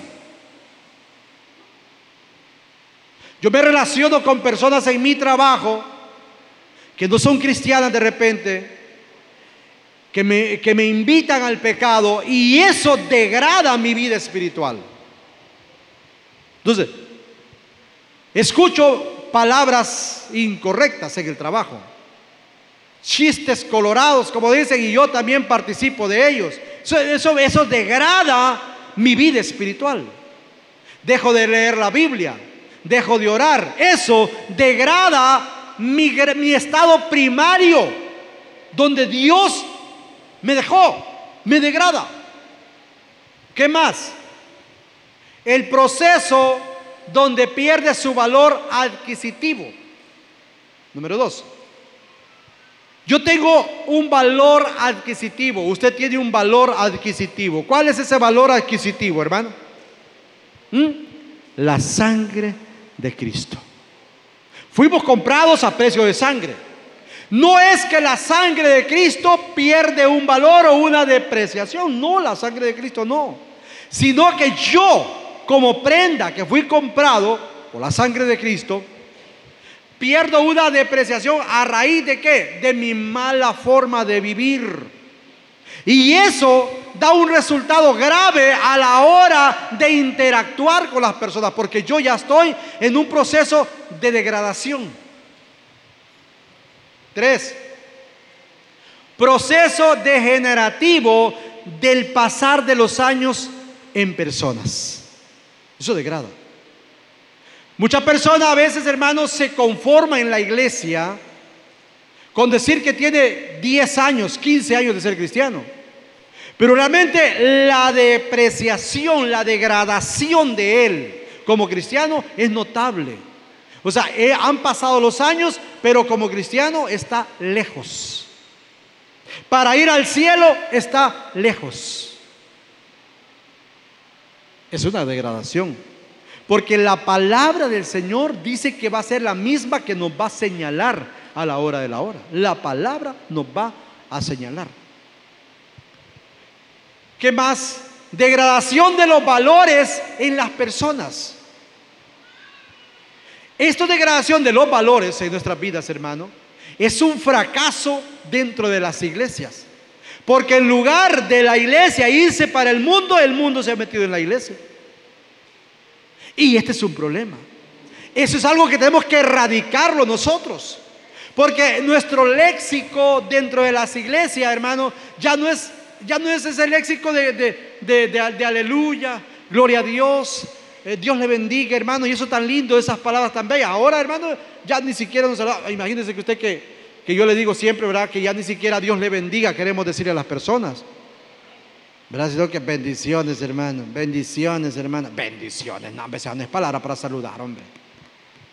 Yo me relaciono con personas en mi trabajo que no son cristianas de repente, que me, que me invitan al pecado y eso degrada mi vida espiritual. Entonces, escucho palabras incorrectas en el trabajo, chistes colorados, como dicen, y yo también participo de ellos. Eso, eso, eso degrada mi vida espiritual. Dejo de leer la Biblia, dejo de orar. Eso degrada mi, estado primario, donde Dios me dejó, me degrada. ¿Qué más? El proceso donde pierde su valor adquisitivo. Número dos. Yo tengo un valor adquisitivo, usted tiene un valor adquisitivo. ¿Cuál es ese valor adquisitivo, hermano? ¿Mm? La sangre de Cristo. Fuimos comprados a precio de sangre. No es que la sangre de Cristo pierde un valor o una depreciación. No, la sangre de Cristo no. Sino que yo, como prenda que fui comprado por la sangre de Cristo, pierdo una depreciación a raíz de qué? De mi mala forma de vivir. Y eso da un resultado grave a la hora de interactuar con las personas, porque yo ya estoy en un proceso de degradación. Tres, proceso degenerativo del pasar de los años en personas. Eso degrada. Muchas personas a veces, hermanos, se conforman en la iglesia con decir que tiene 10 años, 15 años de ser cristiano. Pero realmente la depreciación, la degradación de él como cristiano es notable. O sea, eh, han pasado los años, pero como cristiano está lejos. Para ir al cielo está lejos. Es una degradación. Porque la palabra del Señor dice que va a ser la misma que nos va a señalar a la hora de la hora. La palabra nos va a señalar. ¿Qué más? Degradación de los valores en las personas. Esto degradación de los valores en nuestras vidas, hermano, es un fracaso dentro de las iglesias. Porque en lugar de la iglesia irse para el mundo, el mundo se ha metido en la iglesia. Y este es un problema. Eso es algo que tenemos que erradicarlo nosotros. Porque nuestro léxico dentro de las iglesias, hermano, ya no es, ya no es ese léxico de, aleluya, gloria a Dios, eh, Dios le bendiga, hermano, y eso tan lindo, esas palabras tan bellas. Ahora, hermano, ya ni siquiera nos Imagínense que usted que, que yo le digo siempre, ¿verdad? Que ya ni siquiera Dios le bendiga, queremos decirle a las personas. ¿Verdad? Sino que bendiciones, hermano. Bendiciones, hermano. Bendiciones. No, hombre, no es palabra para saludar, hombre.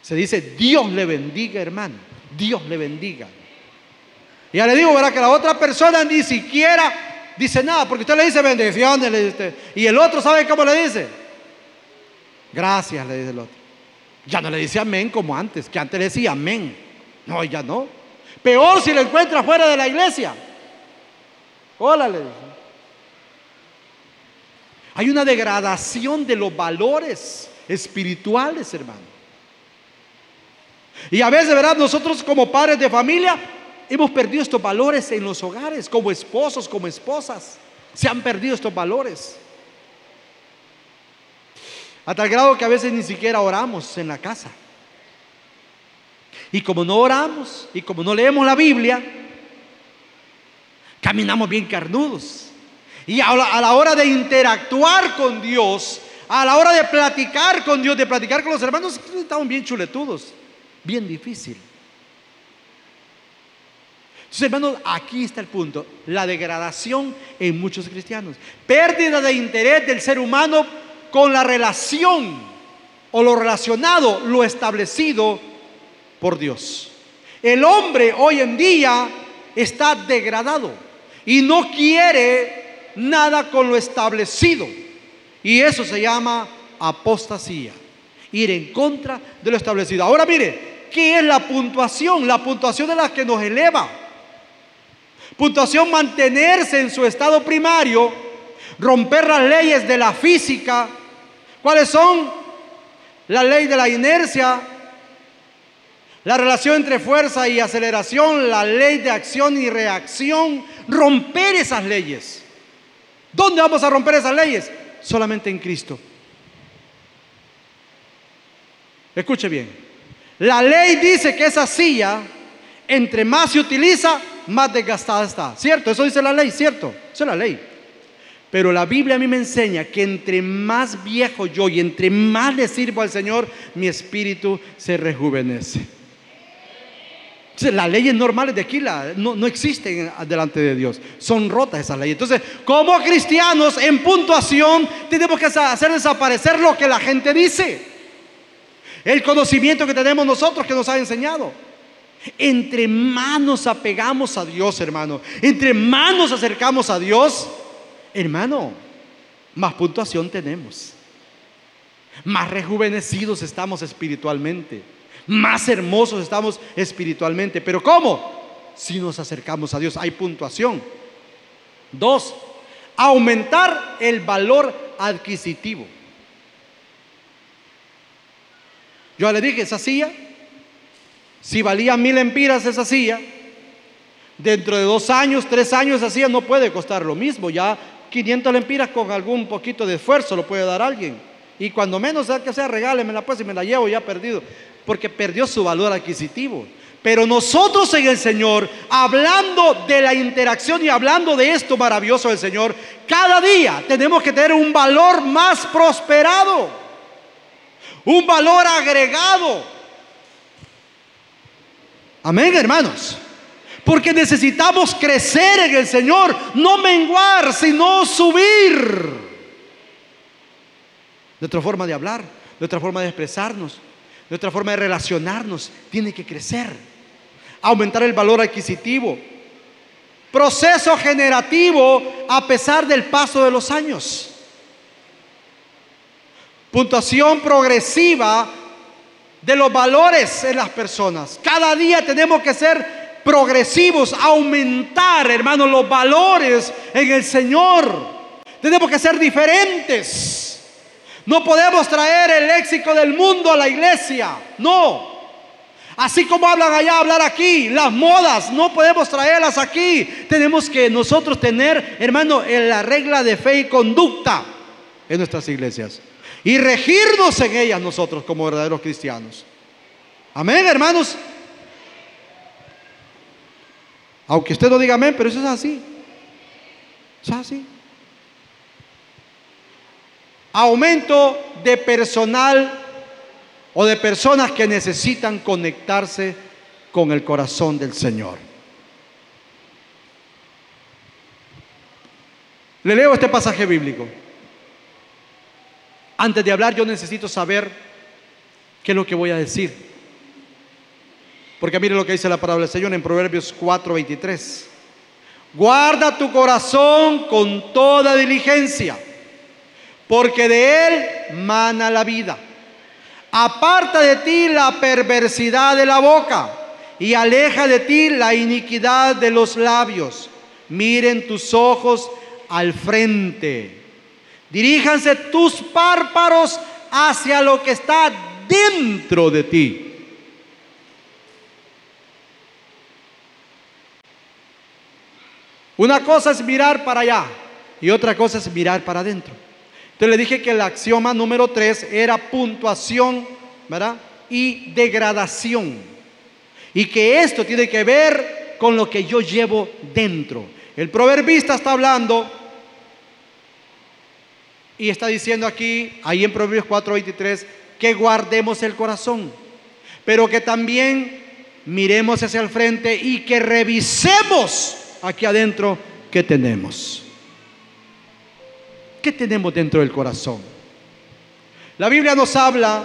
Se dice Dios le bendiga, hermano. Dios le bendiga. Y ya le digo, ¿verdad? Que la otra persona ni siquiera dice nada, porque usted le dice bendiciones, le dice, y el otro, ¿sabe cómo le dice? Gracias, le dice el otro. Ya no le dice amén como antes, que antes le decía amén. No, ya no. Peor si lo encuentra fuera de la iglesia. Hola, le dice. Hay una degradación de los valores espirituales, hermano. Y a veces, ¿verdad? Nosotros como padres de familia hemos perdido estos valores en los hogares, como esposos, como esposas. Se han perdido estos valores. A tal grado que a veces ni siquiera oramos en la casa. Y como no oramos y como no leemos la Biblia, caminamos bien carnudos. Y a la, hora de interactuar con Dios, a la hora de platicar con Dios, de platicar con los hermanos, estamos bien chuletudos, bien difícil. Entonces, hermanos, aquí está el punto, la degradación en muchos cristianos. Pérdida de interés del ser humano con la relación o lo relacionado, lo establecido por Dios. El hombre hoy en día está degradado y no quiere nada con lo establecido. Y eso se llama apostasía, ir en contra de lo establecido. Ahora mire, ¿qué es la puntuación? La puntuación es la que nos eleva. Puntuación mantenerse en su estado primario, romper las leyes de la física. ¿Cuáles son? La ley de la inercia, la relación entre fuerza y aceleración, la ley de acción y reacción, romper esas leyes. ¿Dónde vamos a romper esas leyes? Solamente en Cristo. Escuche bien. La ley dice que esa silla, entre más se utiliza, más desgastada está. ¿Cierto? Eso dice la ley, ¿cierto? Eso es la ley. Pero la Biblia a mí me enseña que entre más viejo yo y entre más le sirvo al Señor, mi espíritu se rejuvenece las leyes normales de aquí no, no, existen delante de Dios. Son rotas esas leyes. Entonces, como cristianos en puntuación, tenemos que hacer desaparecer lo que la gente dice. El conocimiento que tenemos nosotros que nos ha enseñado. Entre más nos apegamos a Dios, hermano, entre más nos acercamos a Dios, hermano, más puntuación tenemos. Más rejuvenecidos estamos espiritualmente más hermosos estamos espiritualmente. Pero ¿cómo? Si nos acercamos a Dios, hay puntuación. Dos, aumentar el valor adquisitivo. Yo le dije, esa silla, si valía mil empiras esa silla, dentro de dos años, tres años esa silla no puede costar lo mismo. Ya 500 lempiras con algún poquito de esfuerzo lo puede dar alguien. Y cuando menos sea que sea, regálemela pues y me la llevo ya perdido porque perdió su valor adquisitivo. Pero nosotros en el Señor, hablando de la interacción y hablando de esto maravilloso del Señor, cada día tenemos que tener un valor más prosperado. un valor agregado. Amén, hermanos. Porque necesitamos crecer en el Señor, no menguar, sino subir. Nuestra forma de hablar, nuestra forma de expresarnos, nuestra forma de relacionarnos tiene que crecer. Aumentar el valor adquisitivo. Proceso generativo a pesar del paso de los años. Puntuación progresiva de los valores en las personas. Cada día tenemos que ser progresivos, aumentar, hermanos, los valores en el Señor. Tenemos que ser diferentes. No podemos traer el léxico del mundo a la iglesia. No. Así como hablan allá, hablar aquí. Las modas no podemos traerlas aquí. Tenemos que nosotros tener, hermano, la regla de fe y conducta en nuestras iglesias y regirnos en ellas nosotros como verdaderos cristianos. Amén, hermanos. Aunque usted no diga amén, pero eso es así. Es así. Aumento de personal o de personas que necesitan conectarse con el corazón del Señor. Le leo este pasaje bíblico. Antes de hablar yo necesito saber qué es lo que voy a decir. Porque mire lo que dice la palabra del Señor en Proverbios 4:23. Guarda tu corazón con toda diligencia, porque de él mana la vida. Aparta de ti la perversidad de la boca y aleja de ti la iniquidad de los labios. Miren tus ojos al frente Diríjanse tus párpados hacia lo que está dentro de ti. Una cosa es mirar para allá y otra cosa es mirar para adentro. Entonces le dije que el axioma número tres era puntuación, ¿verdad? Y degradación. Y que esto tiene que ver con lo que yo llevo dentro. El proverbista está hablando y está diciendo aquí, ahí en Proverbios 4:23, que guardemos el corazón, pero que también miremos hacia el frente y que revisemos aquí adentro qué tenemos. ¿Qué tenemos dentro del corazón? La Biblia nos habla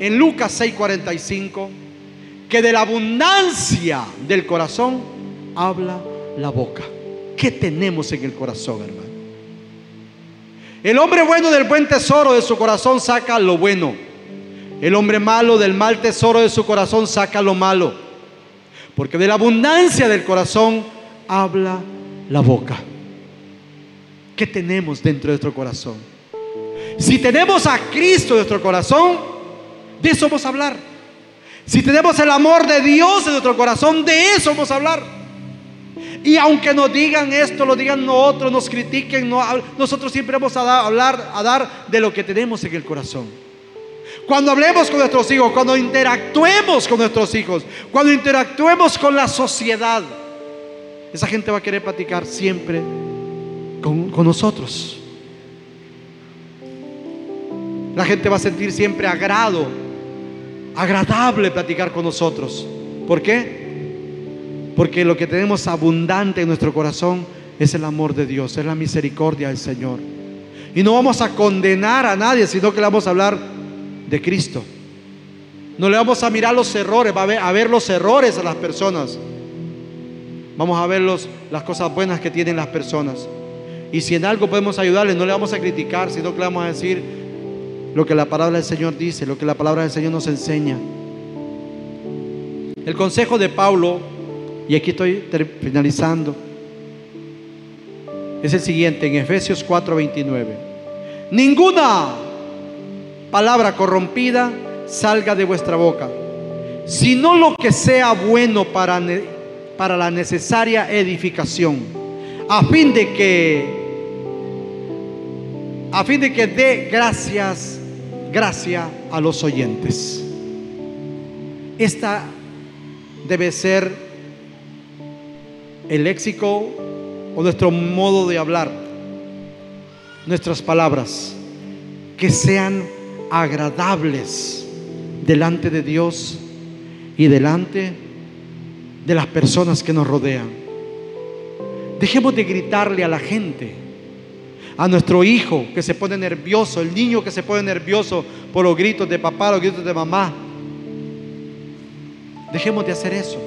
en Lucas 6:45 que de la abundancia del corazón habla la boca. ¿Qué tenemos en el corazón, hermano? El hombre bueno del buen tesoro de su corazón saca lo bueno. El hombre malo del mal tesoro de su corazón saca lo malo. Porque de la abundancia del corazón habla la boca. ¿Qué tenemos dentro de nuestro corazón? Si tenemos a Cristo en nuestro corazón, de eso vamos a hablar. Si tenemos el amor de Dios en nuestro corazón, de eso vamos a hablar. Y aunque nos digan esto, lo digan nosotros, nos critiquen, nosotros siempre vamos a hablar, a dar de lo que tenemos en el corazón. Cuando hablemos con nuestros hijos, cuando interactuemos con nuestros hijos, cuando interactuemos con la sociedad, esa gente va a querer platicar siempre con, con nosotros. La gente va a sentir siempre agrado, agradable platicar con nosotros. ¿Por qué? Porque lo que tenemos abundante en nuestro corazón es el amor de Dios, es la misericordia del Señor. Y no vamos a condenar a nadie, sino que le vamos a hablar de Cristo. No le vamos a mirar los errores, va a ver, a ver los errores a las personas. Vamos a ver las cosas buenas que tienen las personas. Y si en algo podemos ayudarles, no le vamos a criticar, sino que le vamos a decir lo que la palabra del Señor dice, lo que la palabra del Señor nos enseña. El consejo de Pablo y aquí estoy finalizando. Es el siguiente, en Efesios 4:29. Ninguna palabra corrompida salga de vuestra boca, sino lo que sea bueno para, para la necesaria edificación, a fin de que a fin de que dé gracias, gracia a los oyentes. Esta debe ser el léxico o nuestro modo de hablar, nuestras palabras, que sean agradables delante de Dios y delante de las personas que nos rodean. Dejemos de gritarle a la gente, a nuestro hijo que se pone nervioso, el niño que se pone nervioso por los gritos de papá, los gritos de mamá. Dejemos de hacer eso.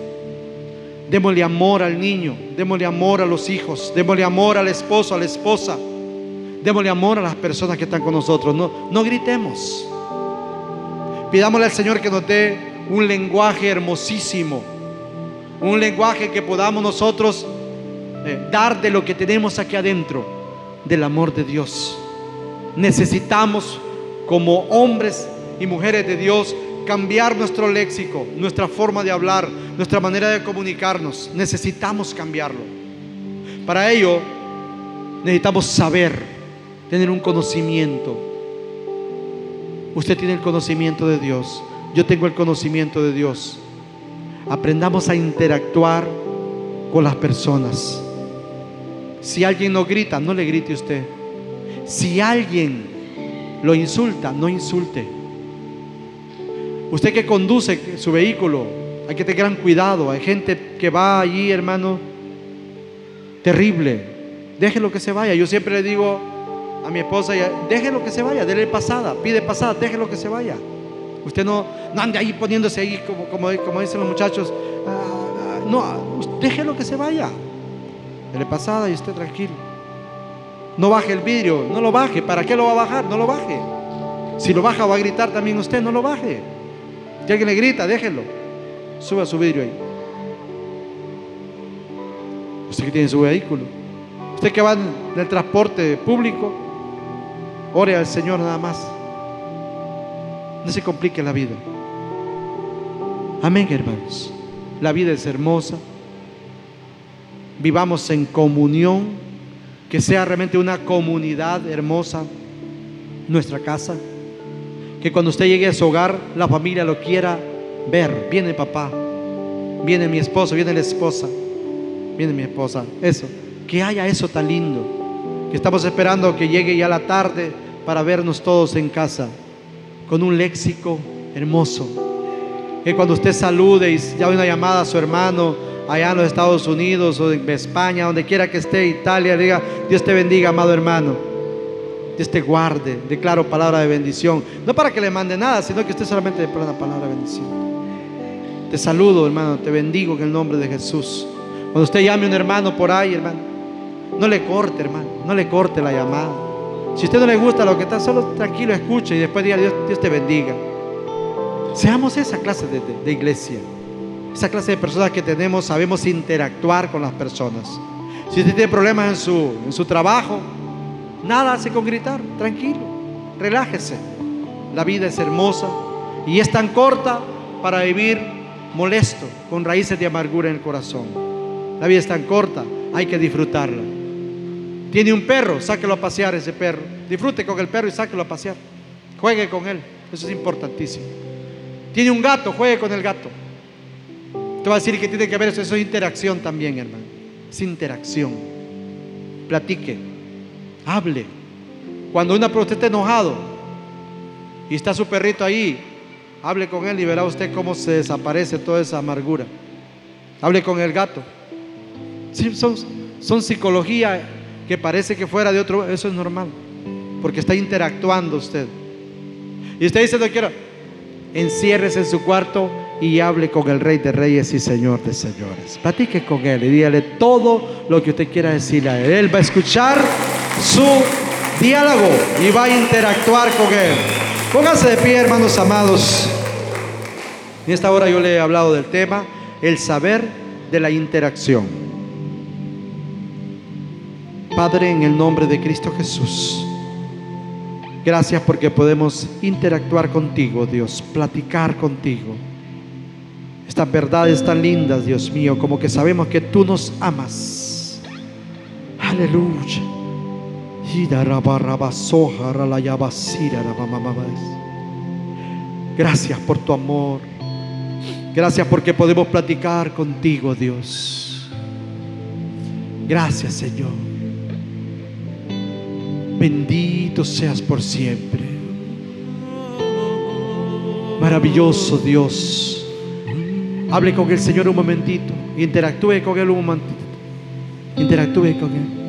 Démosle amor al niño, démosle amor a los hijos, démosle amor al esposo, a la esposa, démosle amor a las personas que están con nosotros. No, no gritemos. Pidámosle al Señor que nos dé un lenguaje hermosísimo, un lenguaje que podamos nosotros eh, dar de lo que tenemos aquí adentro, del amor de Dios. Necesitamos como hombres y mujeres de Dios cambiar nuestro léxico, nuestra forma de hablar, nuestra manera de comunicarnos. Necesitamos cambiarlo. Para ello, necesitamos saber, tener un conocimiento. Usted tiene el conocimiento de Dios, yo tengo el conocimiento de Dios. Aprendamos a interactuar con las personas. Si alguien no grita, no le grite usted. Si alguien lo insulta, no insulte. Usted que conduce su vehículo, hay que tener gran cuidado. Hay gente que va allí, hermano, terrible. Déjelo que se vaya. Yo siempre le digo a mi esposa, déjelo que se vaya, déle pasada, pide pasada, déjelo que se vaya. Usted no, no ande ahí poniéndose ahí como, dicen los muchachos. Ah, ah, no, déjelo que se vaya. Dele pasada y esté tranquilo. No baje el vidrio, no lo baje. ¿Para qué lo va a bajar? No lo baje. Si lo baja va a gritar también usted, no lo baje. Si alguien le grita, déjelo. Suba su vidrio ahí. Usted que tiene su vehículo. Usted que va en el transporte público, ore al Señor nada más. No se complique la vida. Amén, hermanos. La vida es hermosa. Vivamos en comunión. Que sea realmente una comunidad hermosa nuestra casa. Que cuando usted llegue a su hogar, la familia lo quiera ver. Viene papá, viene mi esposo, viene la esposa, viene mi esposa. Eso, que haya eso tan lindo. Que estamos esperando que llegue ya la tarde para vernos todos en casa con un léxico hermoso. Que cuando usted salude y ya una llamada a su hermano allá en los Estados Unidos o en España, donde quiera que esté, Italia, diga, Dios te bendiga, amado hermano. Dios te guarde, declaro palabra de bendición. No para que le mande nada, sino que usted solamente le una palabra de bendición. Te saludo, hermano, te bendigo en el nombre de Jesús. Cuando usted llame a un hermano por ahí, hermano, no le corte, hermano, no le corte la llamada. Si a usted no le gusta lo que está, solo tranquilo, escuche y después diga Dios, te bendiga. Seamos esa clase de iglesia, esa clase de personas que tenemos, sabemos interactuar con las personas. Si usted tiene problemas en su, en su trabajo, nada hace con gritar, tranquilo, relájese. La vida es hermosa y es tan corta para vivir molesto, con raíces de amargura en el corazón. La vida es tan corta, hay que disfrutarla. Tiene un perro, sáquelo a pasear ese perro. Disfrute con el perro y sáquelo a pasear. Juegue con él, eso es importantísimo. Tiene un gato, juegue con el gato. Te va a decir que tiene que ver eso, eso es interacción también, hermano. Es interacción. Platique, hable. Cuando una usted está enojado y está su perrito ahí, hable con él y verá usted cómo se desaparece toda esa amargura. Hable con el gato. son, son psicología que parece que fuera de otro, eso es normal, porque está interactuando usted. Y usted dice, no quiero, enciérrese en su cuarto y hable con el Rey de Reyes y Señor de Señores. Platique con Él y dígale todo lo que usted quiera decirle a Él. Él va a escuchar su diálogo y va a interactuar con Él. Pónganse de pie, hermanos amados. En esta hora yo le he hablado del tema, el saber de la interacción. Padre, en el nombre de Cristo Jesús. Gracias porque podemos interactuar contigo, Dios, platicar contigo. Estas verdades tan lindas, Dios mío, como que sabemos que tú nos amas. Aleluya. Gracias por tu amor. Gracias porque podemos platicar contigo, Dios. Gracias, Señor. Bendito seas por siempre. Maravilloso Dios. Hable con el Señor un momentito. Interactúe con Él un momentito. Interactúe con Él.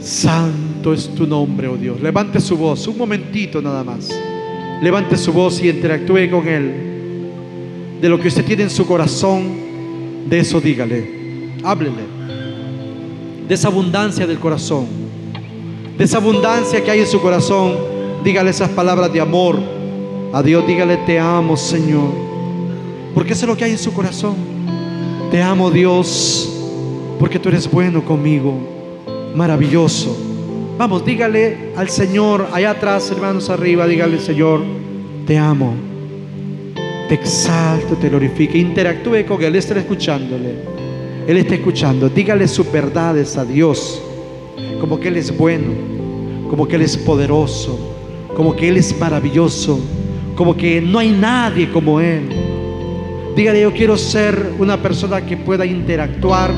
Santo es tu nombre, oh Dios. Levante su voz, un momentito nada más. Levante su voz y interactúe con Él. De lo que usted tiene en su corazón, de eso dígale. Háblele. De esa abundancia del corazón. De esa abundancia que hay en su corazón. Dígale esas palabras de amor. A Dios dígale, te amo, Señor. Porque eso es lo que hay en su corazón. Te amo, Dios, porque tú eres bueno conmigo. Maravilloso. Vamos, dígale al Señor, allá atrás, hermanos, arriba, dígale, Señor, te amo. Te exalto, te glorifico. Interactúe con Él está escuchándole. Él está escuchando. Dígale sus verdades a Dios. Como que Él es bueno, como que Él es poderoso, como que Él es maravilloso, como que no hay nadie como Él. Dígale, yo quiero ser una persona que pueda interactuar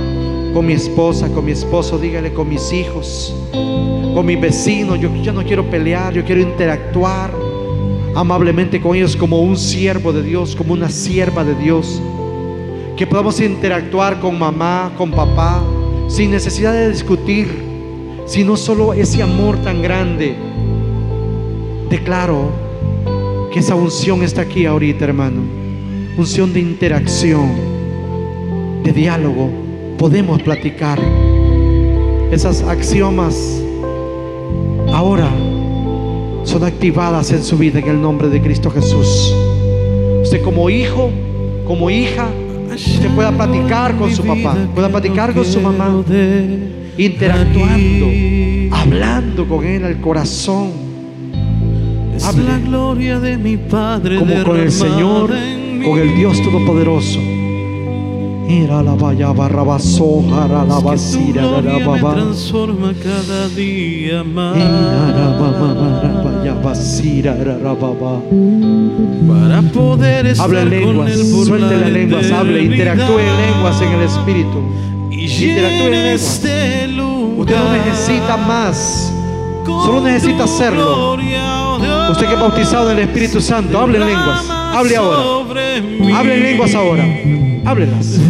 con mi esposa, con mi esposo, dígale, con mis hijos, con mis vecinos. Yo ya no quiero pelear, yo quiero interactuar amablemente con ellos como un siervo de Dios, como una sierva de Dios. Que podamos interactuar con mamá, con papá, sin necesidad de discutir, sino solo ese amor tan grande. Declaro que esa unción está aquí ahorita, hermano. Unción de interacción, de diálogo. Podemos platicar. Esas axiomas ahora son activadas en su vida en el nombre de Cristo Jesús. Usted como hijo, como hija, usted pueda platicar con su papá, pueda platicar con su mamá, interactuando, hablando con él al corazón. Hable la gloria de mi Padre como con el Señor, con el Dios Todopoderoso. Mira la vaya barrabaso, jara la la baba. transforma cada día más para poder estar Hable en lenguas, suelte la las lenguas, hable, interactúe en lenguas en el Espíritu. interactúe en lenguas. este Usted no necesita más, solo necesita hacerlo. Usted que es bautizado en el Espíritu Santo, hable en lenguas, hable ahora, hable en lenguas ahora, háblelas.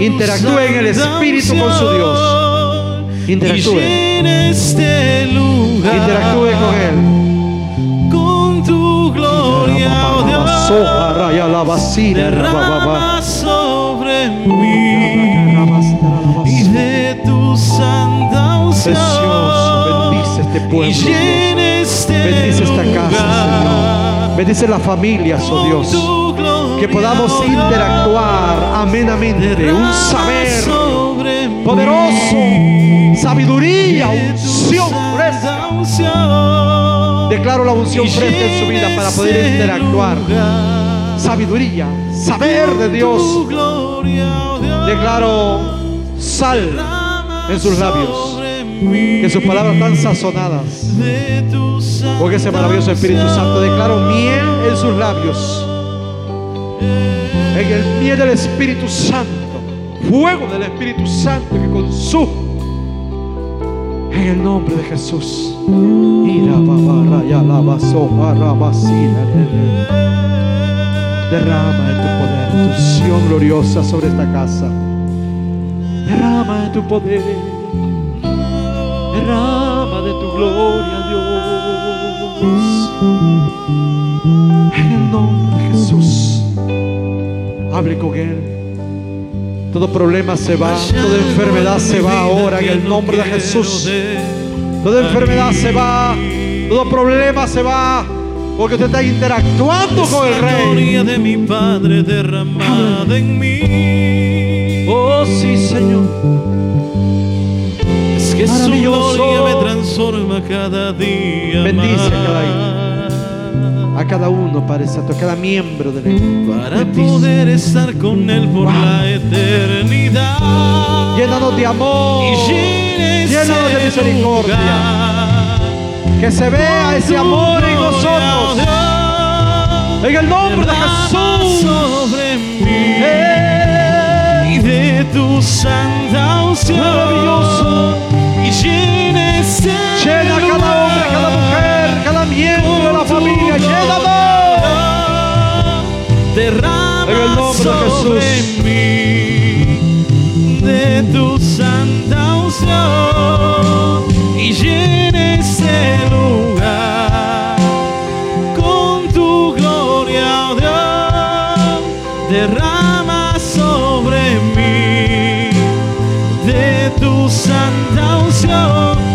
Interactúe en el Espíritu con su Dios. Interactúe. Este Interactúe con Él. con tu gloria, Dios. Sobre mí y de tu santa pueblo, este Bendice esta casa, Señor. Bendice las familias, oh Dios. Que podamos interactuar amenamente. Un saber poderoso, sabiduría, unción fresca. Declaro la unción fresca en su vida para poder interactuar. Sabiduría, saber de Dios. oh Dios. Declaro sal en sus labios. Que sus palabras tan sazonadas. Con ese maravilloso Espíritu Santo. Declaro miel en sus labios. En el miel del Espíritu Santo. Fuego del Espíritu Santo que consume. En el nombre de Jesús. Derrama de tu poder, tu unción gloriosa sobre esta casa. Derrama de tu poder. Derrama de tu gloria, Dios. En el nombre de Jesús. Hable con Él. Todo problema se va, toda enfermedad se va ahora en el nombre de Jesús. Toda enfermedad se va, todo problema se va, porque usted está interactuando con el La Rey. gloria de mi Padre derramada en mí. Oh, sí, Señor. Es su gloria me transforma cada día Bendice cada A cada uno, Padre Santo, a cada miembro del Para Bendice. poder estar con Él por Wow. la eternidad. Llénanos de amor. Y Llénanos de misericordia. lugar Que se vea ese amor en nosotros. En el nombre de Jesús. sobre mí ¡Eh! tu santa unción. Y llena este cada hombre, cada mujer, cada miembro de la familia. Llénalo. Derrama en el nombre sobre de Jesús. mí de tu santa unción. Y llena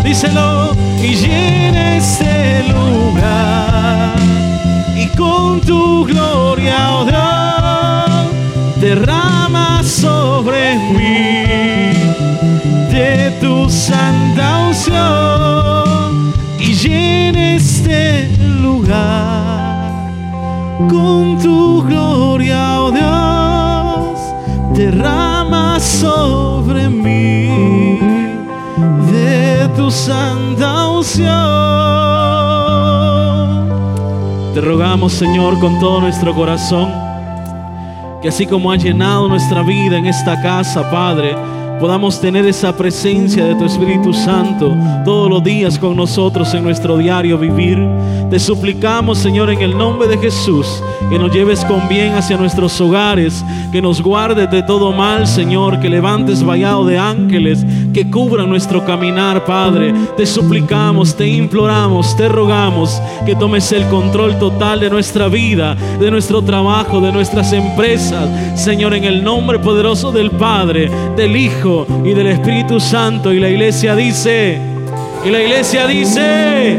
Díselo y llena este lugar. Y con tu gloria, oh Dios, derrama sobre mí de tu santa unción y llena este lugar con tu gloria, tu santa. Te rogamos, Señor, con todo nuestro corazón, que así como ha llenado nuestra vida en esta casa, Padre, podamos tener esa presencia de tu Espíritu Santo todos los días con nosotros en nuestro diario vivir. Te suplicamos, Señor, en el nombre de Jesús, que nos lleves con bien hacia nuestros hogares, que nos guardes de todo mal, Señor, que levantes vallado de ángeles, que cubran nuestro caminar, Padre. Te suplicamos, te imploramos, te rogamos que tomes el control total de nuestra vida, de nuestro trabajo, de nuestras empresas, Señor, en el nombre poderoso del Padre, del Hijo y del Espíritu Santo. Y la iglesia dice, y la iglesia dice,